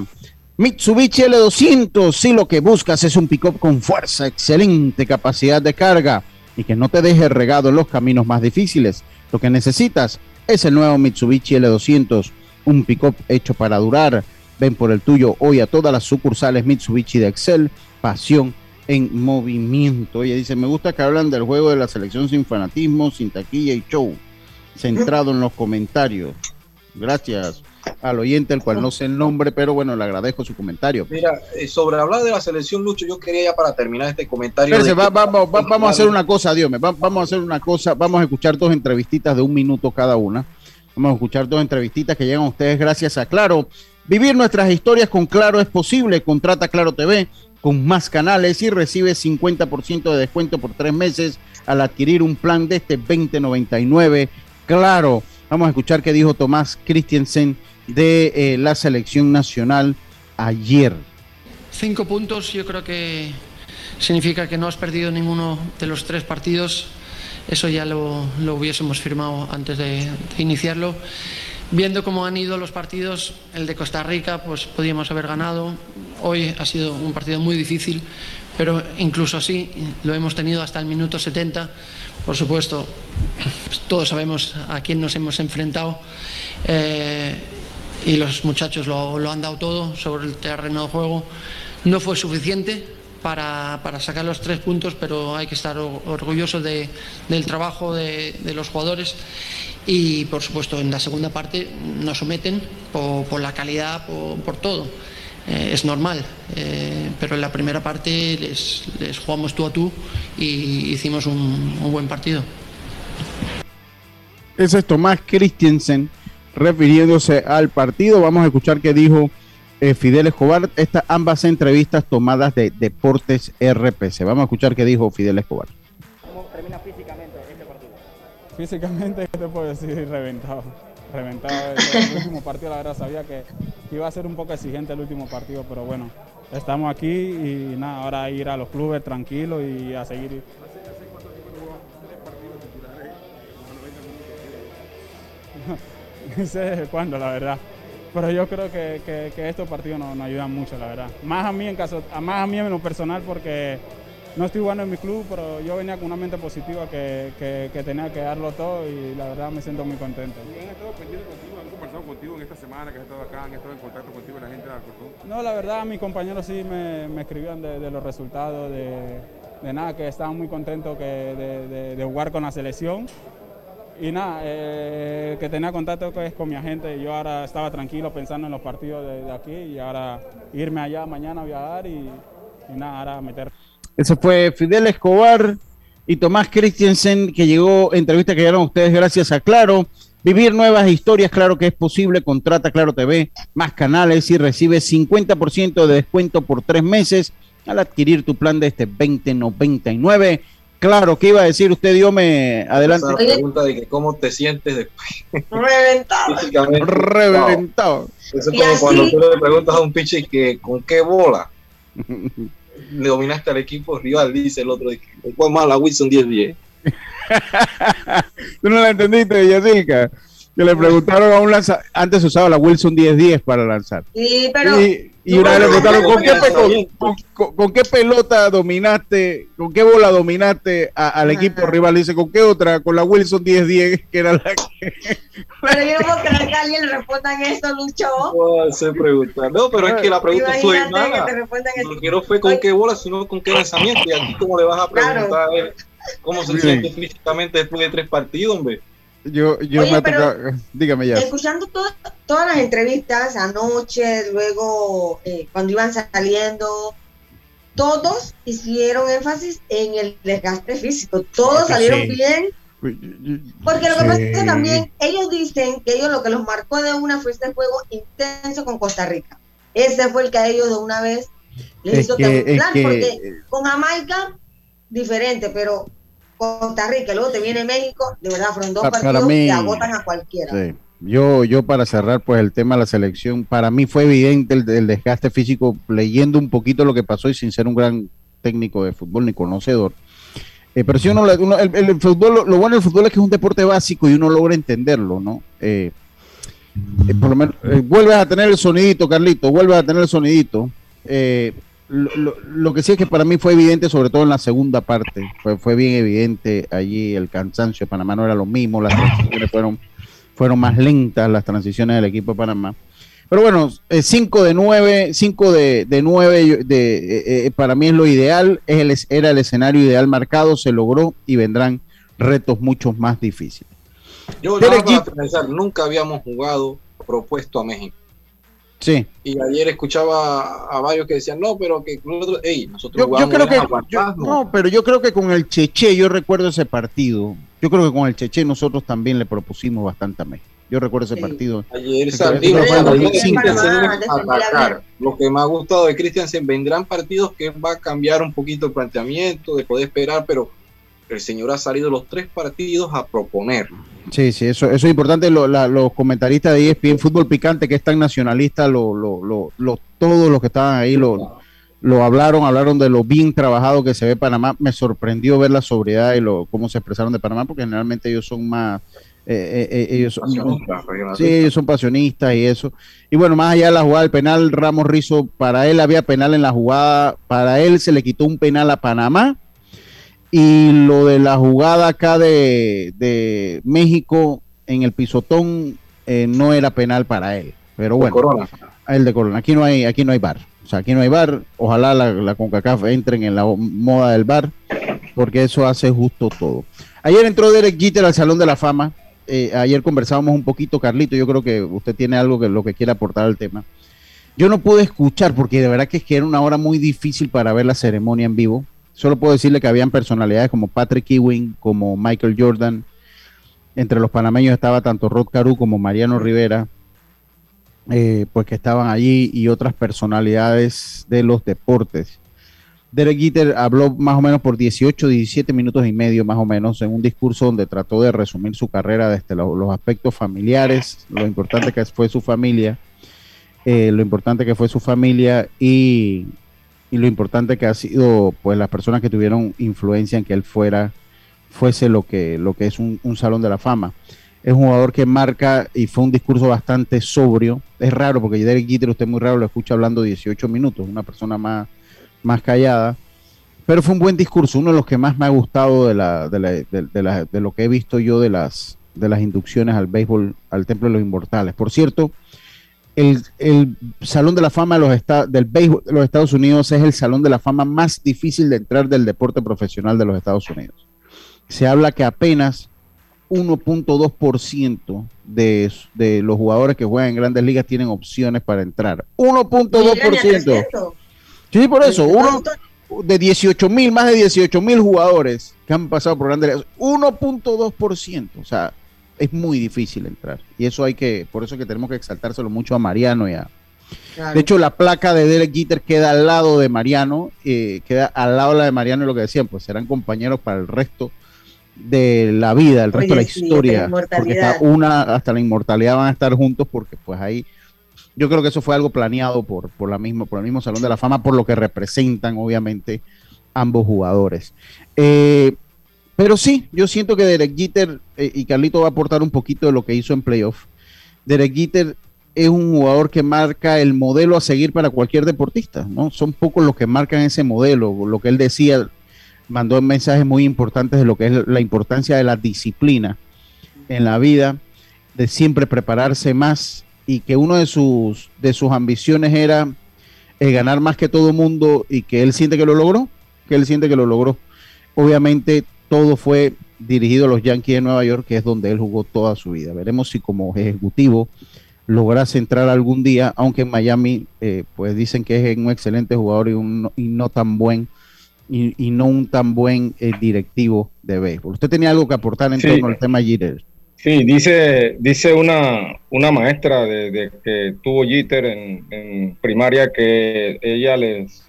Mitsubishi L200, si lo que buscas es un pick-up con fuerza, excelente capacidad de carga y que no te deje regado en los caminos más difíciles. Lo que necesitas es el nuevo Mitsubishi L200 un pick-up hecho para durar. Ven por el tuyo hoy a todas las sucursales Mitsubishi de Excel. Pasión en movimiento. Oye, dice, me gusta que hablan del juego de la selección sin fanatismo, sin taquilla y show. Centrado en los comentarios. Gracias al oyente, el cual no sé el nombre, pero bueno, le agradezco su comentario. Mira, eh, sobre hablar de la selección, Lucho, yo quería ya para terminar este comentario. vamos a hacer una cosa, Dios me vamos a hacer una cosa, vamos a escuchar dos entrevistitas de un minuto cada una Vamos a escuchar dos entrevistitas que llegan a ustedes gracias a Claro. Vivir nuestras historias con Claro es posible. Contrata Claro TV con más canales y recibe 50% de descuento por tres meses al adquirir un plan de este 2099. Claro, vamos a escuchar qué dijo Tomás Christiansen de eh, la selección nacional ayer. Cinco puntos, yo creo que significa que no has perdido ninguno de los tres partidos eso ya lo, hubiésemos firmado antes de, iniciarlo. Viendo cómo han ido los partidos, el de Costa Rica, pues podíamos haber ganado. Hoy ha sido un partido muy difícil, pero incluso así lo hemos tenido hasta el minuto 70. Por supuesto, todos sabemos a quién nos hemos enfrentado eh, y los muchachos lo, lo han dado todo sobre el terreno de juego. No fue suficiente, para, para, sacar los tres puntos, pero hay que estar orgullosos de, del trabajo de, de, los jugadores y, por supuesto, en la segunda parte nos someten por, por la calidad, por, por todo. Eh, es normal, eh, pero en la primera parte les, les, jugamos tú a tú y hicimos un, un buen partido. Ese es Tomás Christensen refiriéndose al partido. Vamos a escuchar qué dijo eh, Fidel Escobar. Estas ambas entrevistas tomadas de Deportes RPC. Vamos a escuchar qué dijo Fidel Escobar. ¿Cómo termina físicamente este partido? Físicamente, [LAUGHS] ¿qué te puedo decir? Reventado. Reventado. El [LAUGHS] último partido, la verdad, sabía que iba a ser un poco exigente el último partido, pero bueno, estamos aquí y nada, ahora ir a los clubes tranquilos y a seguir. [LAUGHS] No sé cuándo, la verdad pero yo creo que, que, que estos partidos nos, nos, ayudan mucho, la verdad. Más a mí en caso, más a mí en lo personal porque no estoy jugando en mi club, pero yo venía con una mente positiva que, que, que tenía que darlo todo y la verdad me siento muy contento. ¿Y han estado pendientes contigo? ¿Han conversado contigo en esta semana que has estado acá? ¿Han estado en contacto contigo la gente de Alcorcón? No, la verdad mis compañeros sí me, me escribían de, de, los resultados, de, de, nada, que estaban muy contentos que de, de jugar con la selección y nada, eh, que tenía contacto pues, con mi agente. Yo ahora estaba tranquilo pensando en los partidos de, aquí y ahora irme allá mañana a viajar y, nada, ahora meter. Eso fue Fidel Escobar y Tomás Christensen, que llegó, entrevista que llegaron ustedes gracias a Claro. Vivir nuevas historias, claro que es posible. Contrata Claro TV, más canales y recibe 50% de descuento por tres meses al adquirir tu plan de este 2099. Claro, ¿qué iba a decir usted, Dios me adelante? La pregunta de que cómo te sientes después. Reventado. Reventado. Eso es como cuando tú le preguntas a un pitcher que con qué bola [LAUGHS] le dominaste al equipo rival, dice el otro. ¿Cuál más la Wilson 10-10? [LAUGHS] Tú no la entendiste, Yacilca. Que le preguntaron a un lanzador, antes usaba la Wilson 10-10 para lanzar. Sí, pero. Y, y una vez le preguntaron, ¿con qué, con, con, con qué, pelota dominaste, con qué bola dominaste a, al equipo Ajá. rival? Dice, ¿con qué otra? Con la Wilson 10-10, que era la que... Pero yo no puedo creer que alguien le respondan eso, Lucho. No, se pregunta. No, pero es que la pregunta fue nada. Lo que no fue con qué bola, sino con qué lanzamiento. Y aquí, ¿cómo le vas a preguntar claro. a cómo se siente físicamente después de tres partidos, hombre? Yo, yo Oye, me toca, dígame ya. Escuchando to todas las entrevistas anoche, luego eh, cuando iban saliendo, todos hicieron énfasis en el desgaste físico. Todos salieron sí. bien. Porque lo que sí. pasa es que también ellos dicen que ellos lo que los marcó de una fue este juego intenso con Costa Rica. Ese fue el que a ellos de una vez les es hizo que, temblar, que... porque con Jamaica diferente, pero Costa Rica, luego te viene México, de verdad, fueron dos para partidos mí, que agotan a cualquiera. Sí. Yo, yo para cerrar pues el tema de la selección, para mí fue evidente el, el, desgaste físico leyendo un poquito lo que pasó y sin ser un gran técnico de fútbol ni conocedor. Eh, pero si uno, uno el, el, fútbol, lo, lo, bueno del fútbol es que es un deporte básico y uno logra entenderlo, ¿no? Eh, eh, por lo menos, vuelves a tener el sonidito, Carlito, vuelves a tener el sonidito. Lo, lo, lo, que sí es que para mí fue evidente, sobre todo en la segunda parte, fue, fue bien evidente allí el cansancio de Panamá no era lo mismo, las transiciones fueron, fueron más lentas, las transiciones del equipo de Panamá. Pero bueno, 5 eh, de 9, 5 de, de 9 de, eh, eh, para mí es lo ideal, es el, era el escenario ideal marcado, se logró y vendrán retos mucho más difíciles. Yo nada más pensar, nunca habíamos jugado propuesto a México. Sí. Y ayer escuchaba a varios que decían, no, pero que nosotros, hey, nosotros yo, yo creo que, yo, no, pero yo creo que con el Cheche, yo recuerdo ese partido, yo creo que con el Cheche nosotros también le propusimos bastante a México. Yo recuerdo ese sí. partido. Ayer salió atacar. Lo que me ha gustado de Christiansen, vendrán partidos que va a cambiar un poquito el planteamiento, de poder esperar, pero el señor ha salido los tres partidos a proponer. Sí, sí, eso, eso es importante. Lo, la, los comentaristas de ESPN Fútbol Picante, que es tan nacionalista, lo, lo, lo, todos los que estaban ahí lo, lo hablaron, hablaron de lo bien trabajado que se ve Panamá. Me sorprendió ver la sobriedad y lo, cómo se expresaron de Panamá, porque generalmente ellos son más Eh, eh, eh, ellos son, sí, ellos son pasionistas y eso. Y bueno, más allá de la jugada del penal, Ramos Rizo, para él había penal en la jugada, para él se le quitó un penal a Panamá. Y lo de la jugada acá de, de México en el pisotón eh, no era penal para él. Pero bueno, Corona. el de Corona. Aquí no hay, aquí no hay bar. O sea, aquí no hay bar. Ojalá la, la CONCACAF entren en la moda del bar, porque eso hace justo todo. Ayer entró Derek Jeter al Salón de la Fama. Eh, ayer conversábamos un poquito, Carlito. Yo creo que usted tiene algo que lo que quiere aportar al tema. Yo no pude escuchar porque de verdad que es que era una hora muy difícil para ver la ceremonia en vivo. Solo puedo decirle que habían personalidades como Patrick Ewing, como Michael Jordan. Entre los panameños estaba tanto Rod Caru como Mariano Rivera, eh, pues que estaban allí y otras personalidades de los deportes. Derek Jeter habló más o menos por 18, 17 minutos y medio más o menos en un discurso donde trató de resumir su carrera desde lo- los aspectos familiares, lo importante que fue su familia, eh, lo importante que fue su familia y, y lo importante que ha sido pues las personas que tuvieron influencia en que él fuera fuese lo que lo que es un, un salón de la fama. Es un jugador que marca y fue un discurso bastante sobrio. Es raro porque Derek Jeter usted muy raro lo escucha hablando 18 minutos una persona más más callada. Pero fue un buen discurso uno de los que más me ha gustado de la de, la- de- de de lo que he visto yo de las de las inducciones al béisbol al templo de los inmortales. Por cierto el, el Salón de la Fama de los esta- del béisbol de los Estados Unidos es el Salón de la Fama más difícil de entrar del deporte profesional de los Estados Unidos. Se habla que apenas 1.2% de, de los jugadores que juegan en grandes ligas tienen opciones para entrar. 1.2%. Sí, por eso, uno de 18 mil, más de 18 mil jugadores que han pasado por grandes ligas, 1.2%. O sea, es muy difícil entrar. Y eso hay que, por eso que tenemos que exaltárselo mucho a Mariano y a, de hecho, la placa de Derek Jeter queda al lado de Mariano, eh, queda al lado de la de Mariano y lo que decían, pues serán compañeros para el resto de la vida, el resto Oye, de la sí, historia. la porque está una, hasta la inmortalidad van a estar juntos porque pues ahí yo creo que eso fue algo planeado por, por, la misma, por el mismo Salón de la Fama, por lo que representan obviamente ambos jugadores. Eh, pero sí, yo siento que Derek Jeter, eh, y Carlito va a aportar un poquito de lo que hizo en playoff, Derek Jeter es un jugador que marca el modelo a seguir para cualquier deportista, ¿no? Son pocos los que marcan ese modelo, lo que él decía, mandó mensajes muy importantes de lo que es la importancia de la disciplina en la vida, de siempre prepararse más y que uno de sus, de sus ambiciones era eh, ganar más que todo mundo y que él siente que lo logró, que él siente que lo logró. Obviamente todo fue dirigido a los Yankees de Nueva York, que es donde él jugó toda su vida. Veremos si como ejecutivo lograse entrar algún día, aunque en Miami eh, pues dicen que es un excelente jugador y, un, y no tan buen y, y no un tan buen eh, directivo de béisbol. Usted tenía algo que aportar en Sí. torno al tema Jeter. Sí, dice, dice una, una maestra de, de que tuvo Jeter en, en primaria que ella les,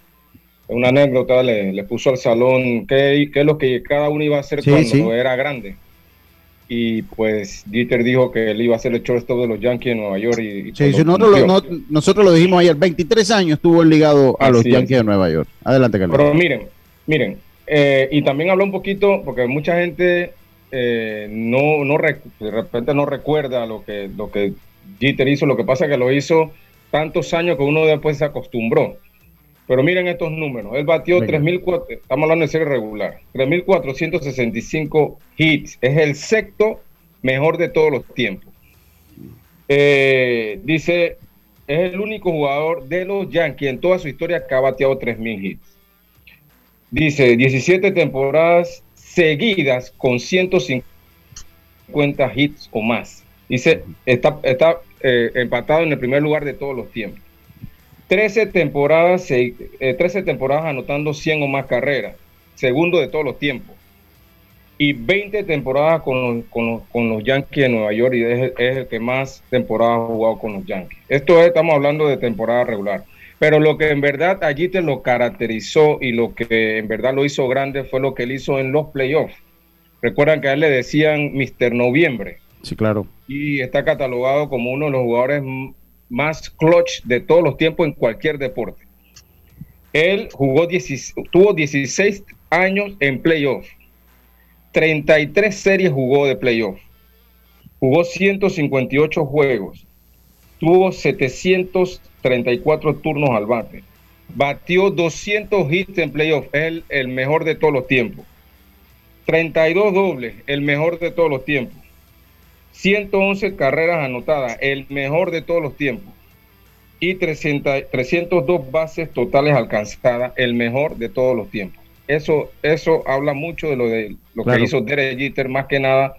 una anécdota, le, le puso al salón qué, qué es lo que cada uno iba a hacer Sí, cuando sí. era grande. Y pues Jeter dijo que él iba a ser el shortstop de los Yankees de Nueva York. Y, y Sí, pues lo nosotros, lo, cumplió. no- nosotros lo dijimos ayer, 23 años estuvo ligado a los Yankees es. de Nueva York. Adelante, Carlos. Pero miren, miren, eh, y también habló un poquito, porque mucha gente eh, no, no de repente no recuerda lo que, lo que Jeter hizo, lo que pasa es que lo hizo tantos años que uno después se acostumbró. Pero miren estos números, él batió Venga. 3.004, estamos hablando de serie regular, 3.465 hits, es el sexto mejor de todos los tiempos. Eh, dice, es el único jugador de los Yankees en toda su historia que ha bateado 3.000 hits. Dice, 17 temporadas seguidas con 150 hits o más. Dice, está, está eh, empatado en el primer lugar de todos los tiempos. 13 temporadas, eh, 13 temporadas anotando 100 o más carreras. Segundo de todos los tiempos. Y 20 temporadas con los, con los- con los Yankees de Nueva York y es, es el que más temporadas ha jugado con los Yankees. Esto es, estamos hablando de temporada regular. Pero lo que en verdad allí te lo caracterizó y lo que en verdad lo hizo grande fue lo que él hizo en los playoffs. Recuerdan que a él le decían Mr. Noviembre Sí, claro. y está catalogado como uno de los jugadores más clutch de todos los tiempos en cualquier deporte. Él jugó 16 tuvo 16 años en playoff. 33 series jugó de playoff. Jugó 158 juegos. Tuvo 734 turnos al bate. Batió 200 hits en playoff. El, el mejor de todos los tiempos. 32 dobles, el mejor de todos los tiempos. 111 carreras anotadas, el mejor de todos los tiempos. Y 300 302 bases totales alcanzadas, el mejor de todos los tiempos. Eso, eso habla mucho de lo de lo Claro. que hizo Derek Jeter, más que nada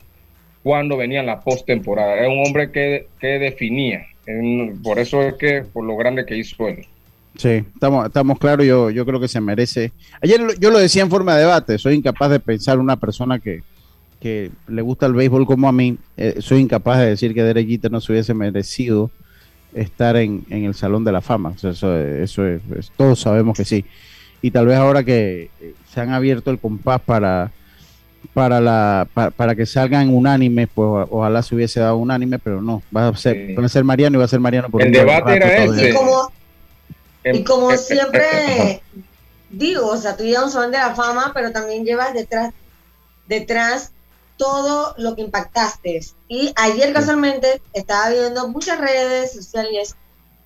cuando venía en la postemporada. Es un hombre que, que definía. En- por eso es que, por lo grande que hizo él. Sí, estamos, estamos claros, yo, yo creo que se merece. Ayer yo lo decía en forma de debate, soy incapaz de pensar una persona que, que le gusta el béisbol como a mí, eh, soy incapaz de decir que Derek Jeter no se hubiese merecido estar en, en el Salón de la Fama. O sea, eso, eso es, es- todos sabemos que sí. Y tal vez ahora que eh, se han abierto el compás para, para, la, pa- para, que salgan unánimes, pues ojalá se hubiese dado unánime, pero no, va a ser, va a ser Mariano y va a ser Mariano por El debate era ese. Y como, Em- y como eh, siempre digo, o sea, tú llevas un salón de la fama, pero también llevas detrás, detrás todo lo que impactaste. Y ayer casualmente estaba viendo muchas redes sociales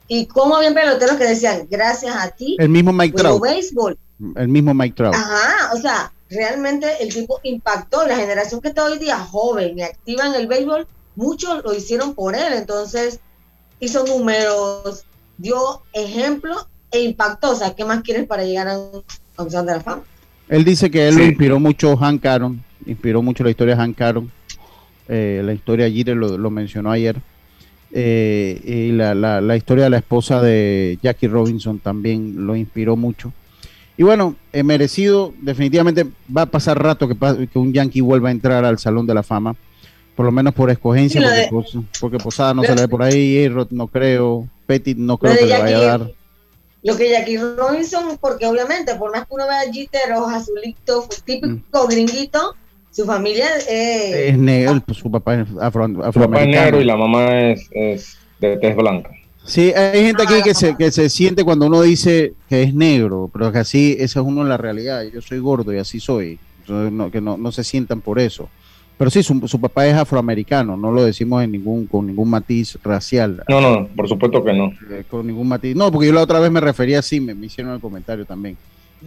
y cómo habían peloteros que decían, gracias a ti, El mismo Mike Trout. béisbol. El mismo Mike Trout. Ajá, o sea, realmente el tipo impactó. La generación que está hoy día joven y activa en el béisbol, muchos lo hicieron por él. Entonces, hizo números, dio ejemplo e impactó. O sea, ¿qué más quieres para llegar a un, a un de la Fama? Él dice que él lo inspiró mucho Hank Aaron, inspiró mucho la historia de Hank Aaron. Eh, la historia Jeter lo, lo mencionó ayer. Eh, y la, la- la historia de la esposa de Jackie Robinson también lo inspiró mucho. Y bueno, eh, merecido, definitivamente va a pasar rato que, un Yankee vuelva a entrar al Salón de la Fama, por lo menos por escogencia, Sí, porque, de- Pos- porque Posada no se le ve por ahí, Errol no creo, Petit no creo de que le vaya a dar. Lo que Jackie Robinson, porque obviamente, por más que uno vea a Jeter o azulito, típico gringuito, su familia eh, Es negro, pues, su papá es afro, Su papá es afroamericano. negro y la mamá es, es de tez blanca. Sí, hay gente aquí que se, que se siente cuando uno dice que es negro, pero que así, esa es uno en la realidad. Yo soy gordo y así soy. Entonces, no, que no, no se sientan por eso. Pero sí, su, su papá es afroamericano, no lo decimos en ningún, con ningún matiz racial. No, no, por supuesto que no. eh, Con ningún matiz. No, porque yo la otra vez me refería así, me, me hicieron el comentario también.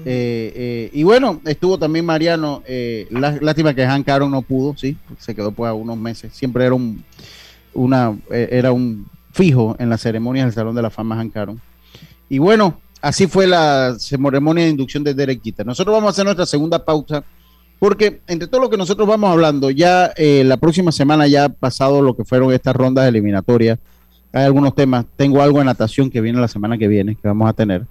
Eh, eh, y bueno, estuvo también Mariano. eh, lá- lástima que Hank Aaron no pudo, sí, se quedó pues unos meses. Siempre era un, una, eh, era un fijo en las ceremonias del Salón de la Fama Hank Aaron. Y bueno, así fue la ceremonia de inducción de Derek. Nosotros vamos a hacer nuestra segunda pausa, porque entre todo lo que nosotros vamos hablando, ya eh, la próxima semana ya pasado lo que fueron estas rondas eliminatorias. Hay algunos temas. Tengo algo de natación que viene la semana que viene, que vamos a tener.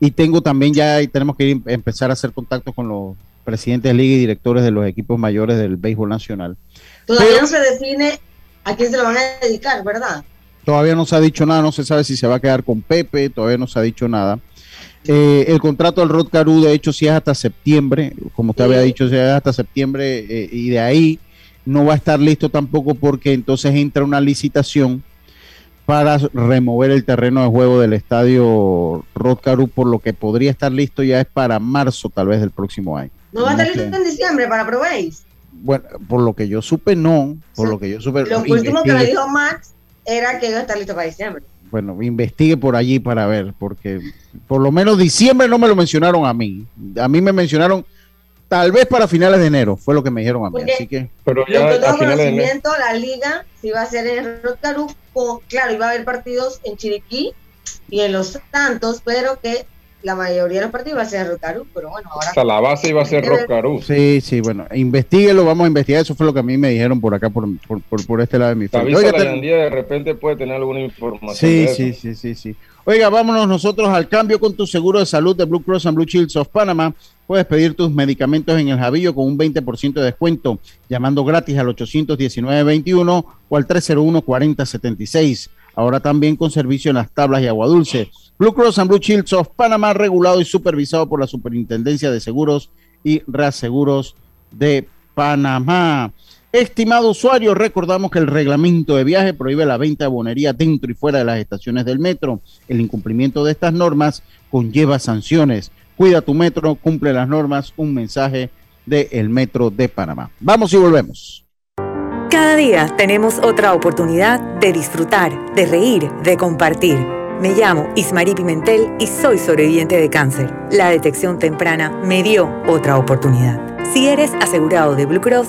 Y tengo también ya, y tenemos que ir- empezar a hacer contacto con los presidentes de liga y directores de los equipos mayores del béisbol nacional. todavía Pero- no se define a quién se lo van a dedicar, ¿verdad? Todavía no se ha dicho nada, no se sabe si se va a quedar con Pepe, todavía no se ha dicho nada. Eh, el contrato del Rod Caru, de hecho, sí es hasta septiembre, como usted había dicho, sí es hasta septiembre, eh, y de ahí no va a estar listo tampoco porque entonces entra una licitación para remover el terreno de juego del estadio Rod Caru, por lo que podría estar listo ya es para marzo tal vez del próximo año. No va a estar listo en diciembre para probéis. Bueno, por lo que yo supe, no, por lo que yo supe. Lo último que me dijo Max era que iba a estar listo para diciembre. Bueno, investigue por allí para ver, porque por lo menos diciembre no me lo mencionaron a mí. A mí me mencionaron tal vez para finales de enero, fue lo que me dijeron a mí. Porque- Así que, Pero Lo que ya tengo a finales de enero. conocimiento, la liga se iba a hacer en Rocaru, con- claro, iba a haber partidos en Chiriquí y en Los Santos, pero que la mayoría de los partidos iba a ser en Rocaru, pero bueno, ahora... Hasta la base iba a ser Roscarú. sí, sí, bueno, investiguelo, vamos a investigar. Eso fue lo que a mí me dijeron por acá, por, por, por- por este lado de mi Oiga, te- Yandía, de repente puede tener alguna información. Sí, sí, sí, sí, sí. Oiga, vámonos nosotros al cambio con tu seguro de salud de Blue Cross and Blue Shields of Panama. Puedes pedir tus medicamentos en el Javillo con un 20% de descuento, llamando gratis al 819-21 o al 301-4076. Ahora también con servicio en las tablas y agua dulce. Blue Cross and Blue Shields of Panama, regulado y supervisado por la Superintendencia de Seguros y Reaseguros de Panamá. Estimado usuario, recordamos que el reglamento de viaje prohíbe la venta de bonería dentro y fuera de las estaciones del metro. El incumplimiento de estas normas conlleva sanciones. Cuida tu metro, cumple las normas. Un mensaje del Metro de Panamá. Vamos y volvemos. Cada día tenemos otra oportunidad de disfrutar, de reír, de compartir. Me llamo Ismarí Pimentel y soy sobreviviente de cáncer. La detección temprana me dio otra oportunidad. Si eres asegurado de Blue Cross,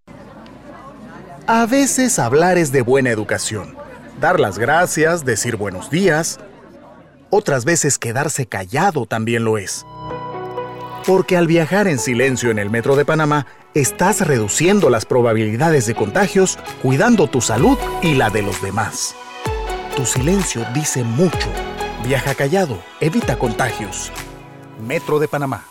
A veces hablar es de buena educación. Dar las gracias, decir buenos días otras veces quedarse callado también lo es. Porque al viajar en silencio en el metro de Panamá, estás reduciendo las probabilidades de contagios, cuidando tu salud y la de los demás. Tu silencio dice mucho. Viaja callado, evita contagios. Metro de Panamá.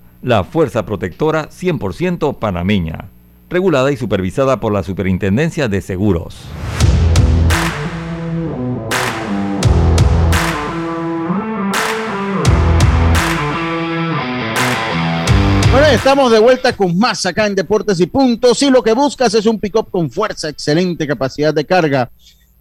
la fuerza protectora 100% panameña. Regulada y supervisada por la Superintendencia de Seguros. Bueno, estamos de vuelta con más acá en Deportes y Puntos. Si lo que buscas es un pick-up con fuerza, excelente capacidad de carga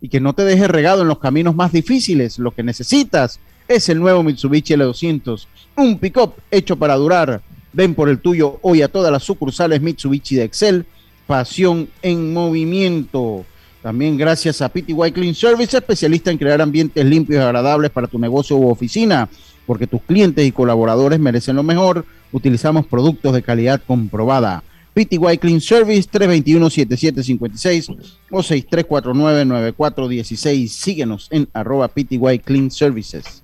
y que no te deje regado en los caminos más difíciles, lo que necesitas es el nuevo Mitsubishi L200. Un pick-up hecho para durar. Ven por el tuyo hoy a todas las sucursales Mitsubishi de Excel. Pasión en movimiento. También gracias a PTY Clean Service, especialista en crear ambientes limpios y agradables para tu negocio u oficina, porque tus clientes y colaboradores merecen lo mejor Utilizamos productos de calidad comprobada. PTY Clean Service 321-7756 o 6349-9416. Síguenos en arroba PTY Clean Services.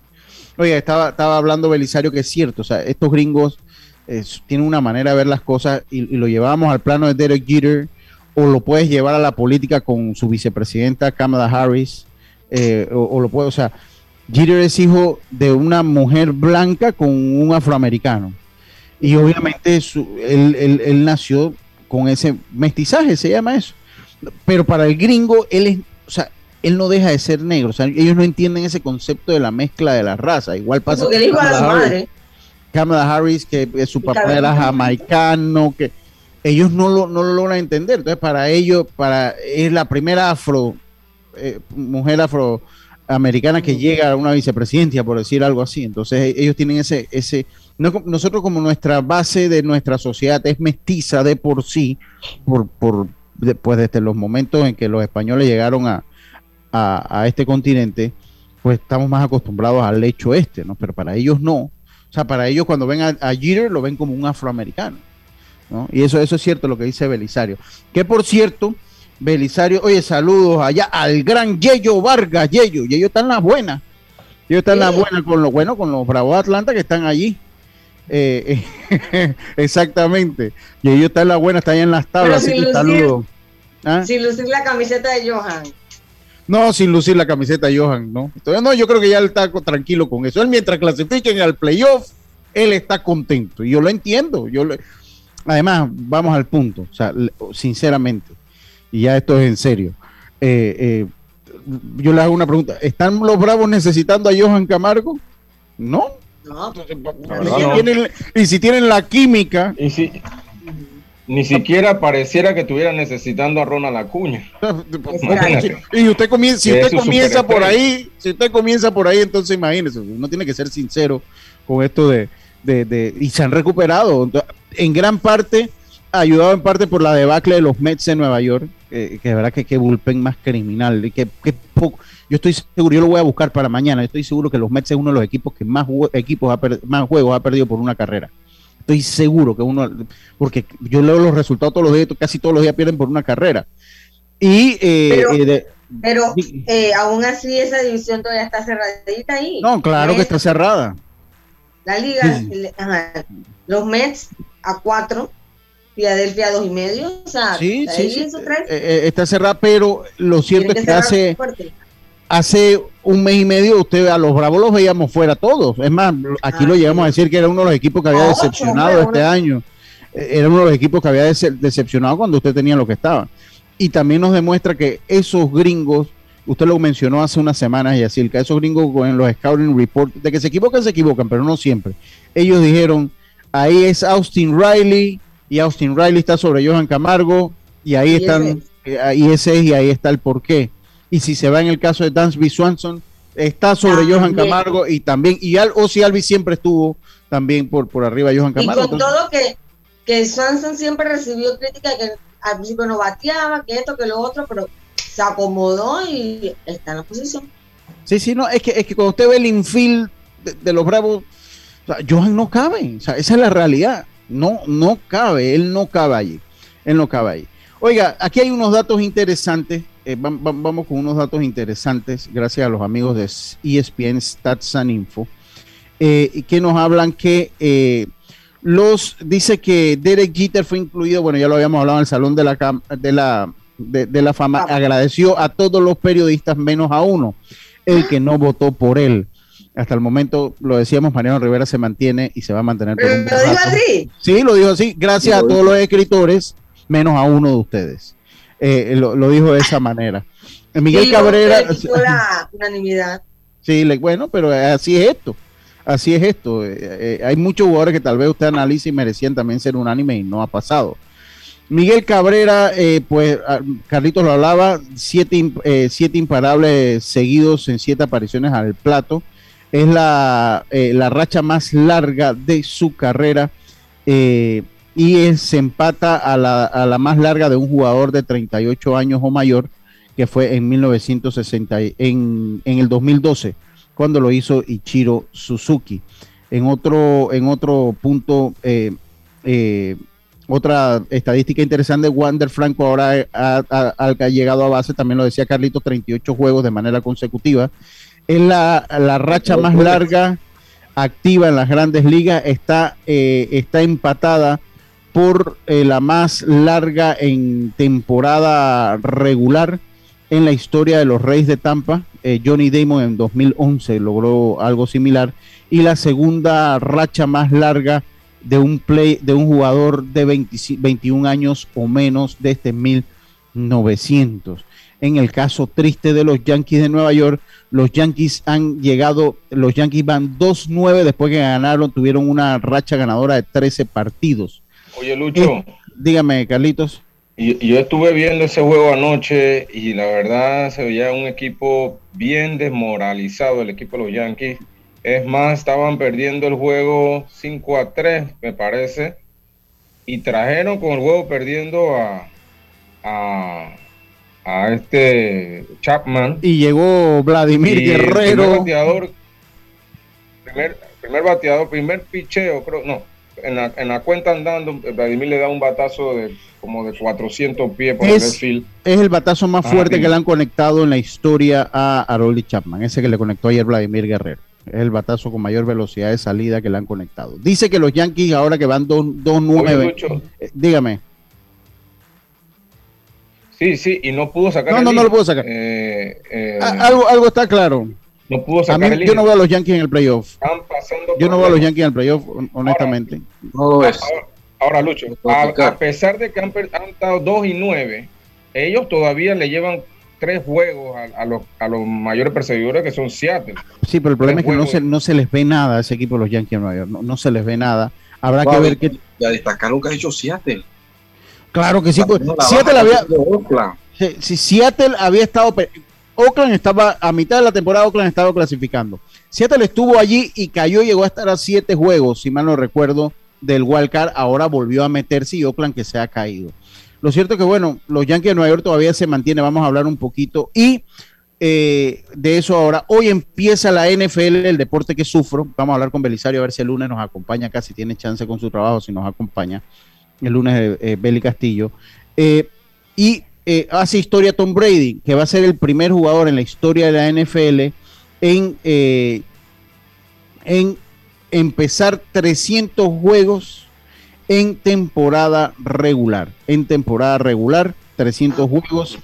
Oye, estaba, estaba hablando Belisario que es cierto, o sea, estos gringos tienen una manera de ver las cosas y, y lo llevamos al plano de Derek Jeter o lo puedes llevar a la política con su vicepresidenta Kamala Harris eh, o, o lo puede, o sea, Jeter es hijo de una mujer blanca con un afroamericano. Y obviamente su- él, él- él nació con ese mestizaje, se llama eso. Pero para el gringo, él es, o sea, él no deja de ser negro. O sea, ellos no entienden ese concepto de la mezcla de la raza. Igual pasa Porque el hijo de Kamala su madre. Kamala Harris, que eh, su papá era jamaicano, que ellos no lo, no lo logran entender. Entonces, para ellos, para, es la primera afro, eh, mujer afroamericana que llega a una vicepresidencia, por decir algo así. Entonces, e- ellos tienen ese, ese, no nosotros como nuestra base de nuestra sociedad es mestiza de por sí, por, por después desde los momentos en que los españoles llegaron a, a, a este continente, pues estamos más acostumbrados al hecho este, ¿no? Pero para ellos no. O sea, para ellos cuando ven a, a Jeter lo ven como un afroamericano. ¿no? Y eso, eso es cierto lo que dice Belisario. Que por cierto, Belisario, oye, saludos allá al gran Yeyo Vargas, Yeyo. Yeyo está en las buenas. Yeyo está en las buenas con los bueno, con los Bravos de Atlanta que están allí. Eh, eh, [LAUGHS] exactamente. Yeyo está en las buenas, está allá en las tablas. Así que saludos. ¿Ah? Sin lucir la camiseta de Johan. No, sin lucir la camiseta de Johan, ¿no? Entonces, no, yo creo que ya él está tranquilo con eso. Él mientras clasifiquen al playoff, él está contento. Y yo lo entiendo. Yo lo- Además, vamos al punto. O sea, sinceramente, y ya esto es en serio. eh, eh, yo le hago una pregunta. ¿Están los Bravos necesitando a Johan Camargo? No. No, Y si no. tienen- y si tienen la química. Y si, ni siquiera pareciera que estuvieran necesitando a Ronald Acuña. [LAUGHS] Y usted comienza, si usted comienza por ahí, si usted comienza por ahí, entonces imagínese, uno tiene que ser sincero con esto de, de, de- y se han recuperado. En gran parte, ayudado en parte por la debacle de los Mets de Nueva York, eh, que de verdad que qué bullpen más criminal, y que, que poco, yo estoy seguro, yo lo voy a buscar para mañana, estoy seguro que los Mets es uno de los equipos que más, equipos ha más juegos ha perdido por una carrera. Estoy seguro que uno, porque yo leo los resultados todos los días, casi todos los días pierden por una carrera. Y eh, Pero- eh, de- Pero eh, aún así esa división todavía está cerradita ahí. no, claro que Mets, está cerrada. La liga, Sí. el- ajá, los Mets a cuatro, Filadelfia a dos y medio. O sea, Sí, sí, eh, eh, está cerrada, pero lo cierto es que hace, fuerte. Hace un mes y medio usted a los Bravos los veíamos fuera todos. Es más, aquí Ah, lo llegamos a decir que era uno de los equipos que había decepcionado hombre, este año. Eh, Era uno de los equipos que había dece- decepcionado cuando usted tenía lo que estaba. Y también nos demuestra que esos gringos, usted lo mencionó hace unas semanas, y así, que esos gringos con los scouting report, de que se equivocan, se equivocan, pero no siempre. Ellos dijeron, ahí es Austin Riley, y Austin Riley está sobre Johan Camargo, y ahí Y están, ese eh, ahí ese es, y ahí está el porqué. Y si se va en el caso de Dansby Swanson, está sobre Johan. Camargo, y también, y Al Ozzy Alvis siempre estuvo también por, por arriba Johan Y Camargo. con Entonces- todo que, que Swanson siempre recibió crítica que al principio no bateaba, que esto, que lo otro, pero se acomodó y está en la posición. Sí, sí, no, es que, es que cuando usted ve el infield de, de los Bravos, o sea, Johan no cabe, o sea, esa es la realidad. No, no cabe, él no cabe allí. Él no cabe allí. Oiga, aquí hay unos datos interesantes. Eh, vam- vam- vamos con unos datos interesantes, gracias a los amigos de ESPN Stats and Info, eh, que nos hablan que eh, los dice que Derek Jeter fue incluido, bueno, ya lo habíamos hablado en el salón de la de la de, de la fama, agradeció a todos los periodistas menos a uno, el que no votó por él. Hasta el momento, lo decíamos, Mariano Rivera se mantiene y se va a mantener por un Lo dijo así. Sí, lo dijo así, gracias a todos los escritores, menos a uno de ustedes. Eh, lo, lo dijo de esa manera. Eh, Miguel Sí, Cabrera, la unanimidad. Sí, le- bueno, pero así es esto. Así es esto. Eh, eh, hay muchos jugadores que tal vez usted analice y merecían también ser unánime y no ha pasado. Miguel Cabrera, pues ah, Carlitos lo hablaba, siete, siete imparables seguidos en siete apariciones al plato. Es la, la racha más larga de su carrera eh, y se empata a la, a la más larga de un jugador de 38 años o mayor, que fue en 1960, y- en, en el 2012, cuando lo hizo Ichiro Suzuki. En otro, en otro punto, eh, eh, otra estadística interesante, Wander Franco ahora ha- ha llegado a base, también lo decía Carlito, 38 juegos de manera consecutiva. Es la, la racha más larga activa en las grandes ligas, está, eh, está empatada por eh, la más larga en temporada regular en la historia de los Reyes de Tampa. Eh, Johnny Damon en 2011 logró algo similar y la segunda racha más larga de un play de un jugador de 25 21 años o menos desde 1900. En el caso triste de los Yankees de Nueva York, los Yankees han llegado, los Yankees van 2-9 después que ganaron, tuvieron una racha ganadora de 13 partidos. Oye, Lucho, Eh, dígame, Carlitos. y, y yo estuve viendo ese juego anoche y la verdad se veía un equipo bien desmoralizado, el equipo de los Yankees. Es más, estaban perdiendo el juego 5 a 3, me parece, y trajeron con el juego perdiendo a, a, a este Chapman. Y llegó Vladimir Y el Guerrero. Primer bateador, primer, primer bateador, primer picheo, creo, no. En la, en la cuenta andando, Vladimir le da un batazo de como de 400 pies por el Es, left field. es el batazo más Ah, fuerte que le han conectado en la historia a Aroli Chapman, ese que le conectó ayer Vladimir Guerrero. Es el batazo con mayor velocidad de salida que le han conectado. Dice que los Yankees ahora que van 2-9. Oye, Lucho. eh, dígame. Sí, sí, y no pudo sacar No, el no, no lo pudo sacar. Eh, eh, algo, algo está claro. No pudo A sacar mí, el yo no veo a los Yankees en el playoff. Están pasando Yo no veo a los. Yankees en el playoff, hon- honestamente. No lo es. Ahora, ahora, Lucho, a, a pesar de que han, estado 2 y 9, ellos todavía le llevan tres juegos a, a los, a los mayores perseguidores que son Seattle. Sí, pero el problema es que no se, no se les ve nada a ese equipo de los Yankees de Nueva York. No, no se les ve nada. Habrá que ver qué. Y a destacar lo que ha hecho Seattle. Claro que sí, pues, Seattle había, si, Seattle había estado, Oakland estaba a mitad de la temporada, Oakland estaba clasificando. Seattle estuvo allí y cayó, llegó a estar a siete juegos, si mal no recuerdo, del wild card. Ahora volvió a meterse y Oakland que se ha caído. Lo cierto es que, bueno, los Yankees de Nueva York todavía se mantiene. Vamos a hablar un poquito y eh, de eso ahora. Hoy empieza la NFL, el deporte que sufro. Vamos a hablar con Belisario a ver si el lunes nos acompaña acá, si tiene chance con su trabajo, si nos acompaña. El lunes eh, Beli Castillo. Eh, y eh, hace historia Tom Brady, que va a ser el primer jugador en la historia de la NFL en, eh, en empezar 300 juegos en temporada regular. En temporada regular, 300 juegos.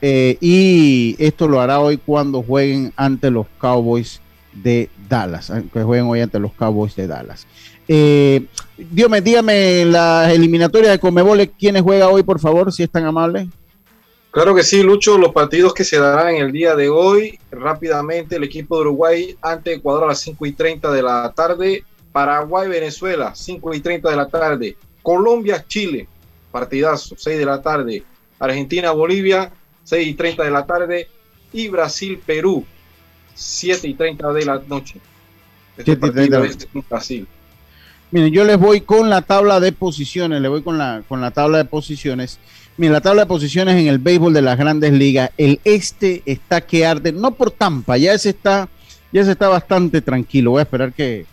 eh, y esto lo hará hoy cuando jueguen ante los Cowboys de Dallas. eh, Que jueguen hoy ante los Cowboys de Dallas. Eh, dígame, dígame en las eliminatorias de Comebol, ¿quiénes juega hoy, por favor, si es tan amable? Claro que sí, Lucho. Los partidos que se darán en el día de hoy, rápidamente, el equipo de Uruguay ante Ecuador a las 5 y 30 de la tarde. Paraguay, Venezuela, 5 y 30 de la tarde. Colombia, Chile, partidazo, 6 de la tarde. Argentina, Bolivia, 6 y 30 de la tarde. Y Brasil, Perú, 7 y 30 de la noche. Este 7 y 30. partido es en Brasil. Miren, yo les voy con la tabla de posiciones, le voy con la, con la tabla de posiciones. Miren, la tabla de posiciones en el béisbol de las grandes ligas, el este está que arde, no por Tampa, ya se está, ya se está bastante tranquilo. Voy a esperar que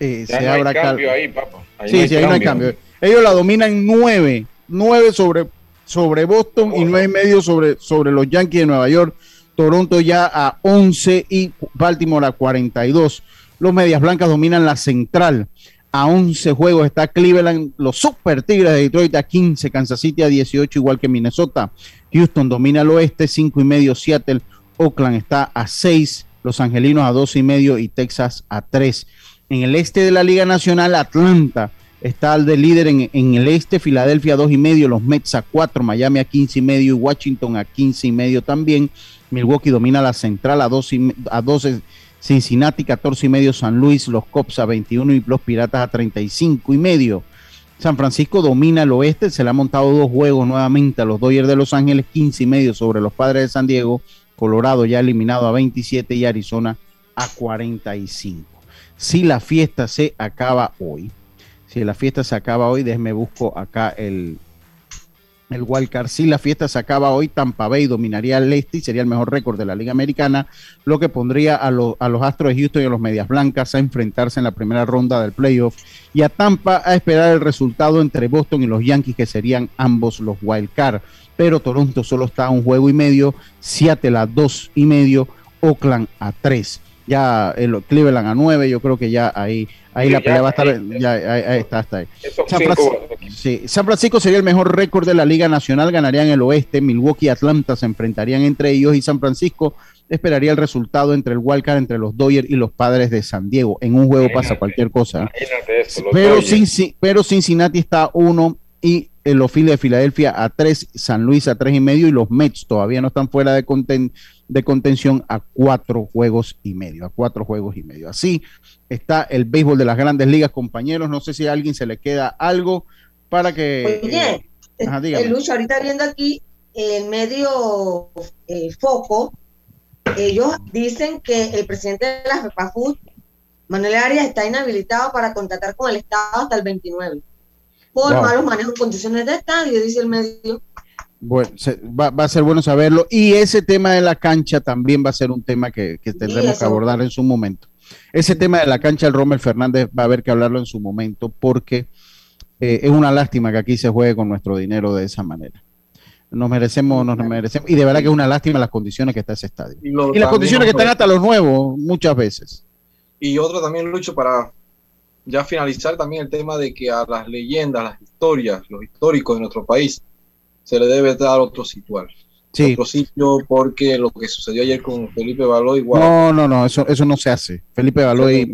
eh, Ya se no hay abra cambio cal- ahí, papá. Ahí sí, no hay sí, ahí no hay cambio. cambio. Ellos la dominan nueve, nueve sobre, sobre Boston y nueve y medio sobre, sobre los Yankees de Nueva York. Toronto ya a 11 y Baltimore a 42. Los Medias Blancas dominan la central. A 11 juegos está Cleveland, los Super Tigres de Detroit a 15, Kansas City a 18, igual que Minnesota. Houston domina el oeste, 5 y medio Seattle. Oakland está a 6, Los Angelinos a 12 y medio y Texas a 3. En el este de la Liga Nacional, Atlanta está al de líder en, en el este, Filadelfia a 2 y medio, los Mets a 4, Miami a 15 y medio y Washington a 15 y medio también. Milwaukee domina la central a 12, y me- a 12 Cincinnati 14 y medio, San Luis, los Cops a 21 y los Piratas a 35 y medio. San Francisco domina el oeste, se le ha montado dos juegos nuevamente a los Dodgers de Los Ángeles, 15 y medio sobre los Padres de San Diego, Colorado ya eliminado a 27 y Arizona a 45. Si la fiesta se acaba hoy, si la fiesta se acaba hoy, déjeme busco acá el, el wildcard. Si la fiesta se acaba hoy, Tampa Bay dominaría al este y sería el mejor récord de la Liga Americana, lo que pondría a, lo- a los Astros de Houston y a los Medias Blancas a enfrentarse en la primera ronda del playoff y a Tampa a esperar el resultado entre Boston y los Yankees, que serían ambos los wildcard. Pero Toronto solo está a un juego y medio, Seattle a dos y medio, Oakland a tres. Ya el Cleveland a nueve, yo creo que ya ahí, ahí Sí, la pelea va a estar, ya, ahí, ahí está, está ahí. San Francisco- Sí, San Francisco sería el mejor récord de la Liga Nacional, ganarían el oeste, Milwaukee y Atlanta se enfrentarían entre ellos y San Francisco esperaría el resultado entre el wildcard, entre los Dodgers y los Padres de San Diego. En un juego pasa cualquier cosa. Eso, Pero, Dodgers. Cinci- pero Cincinnati está a uno y eh, los Phillies de Filadelfia a tres, San Luis a tres y medio y los Mets todavía no están fuera de, conten- de contención a cuatro juegos y medio, a cuatro juegos y medio. Así está el béisbol de las grandes ligas, compañeros. No sé si a alguien se le queda algo para que... Oye, eh, ajá, el Lucho, ahorita viendo aquí el medio eh, foco, ellos dicen que el presidente de la FEPAFUT, Manuel Arias, está inhabilitado para contratar con el Estado hasta el 29 por Wow. malos manejos en condiciones de estadio, dice el medio. Bueno, se- va, va a ser bueno saberlo. Y ese tema de la cancha también va a ser un tema que, que tendremos que abordar en su momento. Ese tema de la cancha, el Rommel Fernández va a haber que hablarlo en su momento porque eh, es una lástima que aquí se juegue con nuestro dinero de esa manera. Nos merecemos, nos merecemos, y de verdad que es una lástima las condiciones que está ese estadio. Y, Y las condiciones que están hasta los nuevos, muchas veces. Y otro también, Lucho, para ya finalizar también el tema de que a las leyendas, las historias, los históricos de nuestro país, se le debe dar otro sitio. Sí. Otro sitio porque lo que sucedió ayer con Felipe Baloy, igual. No, no, no, eso, eso no se hace. Felipe Baloy.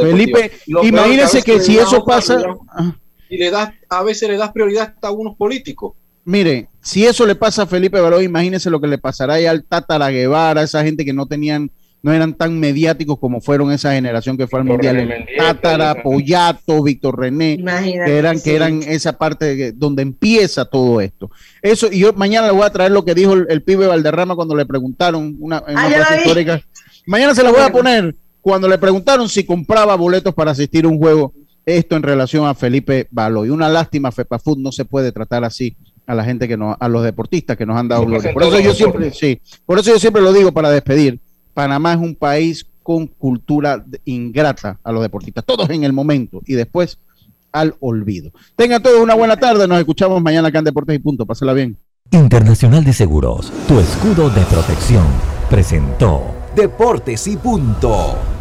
Felipe, a que si eso pasa. Y le das, a veces le das prioridad hasta a unos políticos. Mire, si eso le pasa a Felipe Baloy, imagínese lo que le pasará ahí al Tátara Guevara, a esa gente que no tenían, no eran tan mediáticos como fueron esa generación que fue al Víctor mundial. Tátara, Pollato, Víctor René, Imagínate, que eran, sí. que eran esa parte de- donde empieza todo esto. Eso, y yo mañana le voy a traer lo que dijo el, el pibe Valderrama cuando le preguntaron una, en Ah, una histórica. Mañana se la voy a poner cuando le preguntaron si compraba boletos para asistir a un juego. Esto en relación a Felipe Baloy. Una lástima, FEPAFUT no se puede tratar así a la gente que nos, a los deportistas que nos han dado Lo gloria. Por eso yo siempre, sí, por eso yo siempre lo digo para despedir. Panamá es un país con cultura ingrata a los deportistas, todos en el momento y después al olvido. Tengan todos una buena tarde, nos escuchamos mañana acá en Deportes y Punto. Pásela bien. Internacional de Seguros, tu escudo de protección, presentó Deportes y punto.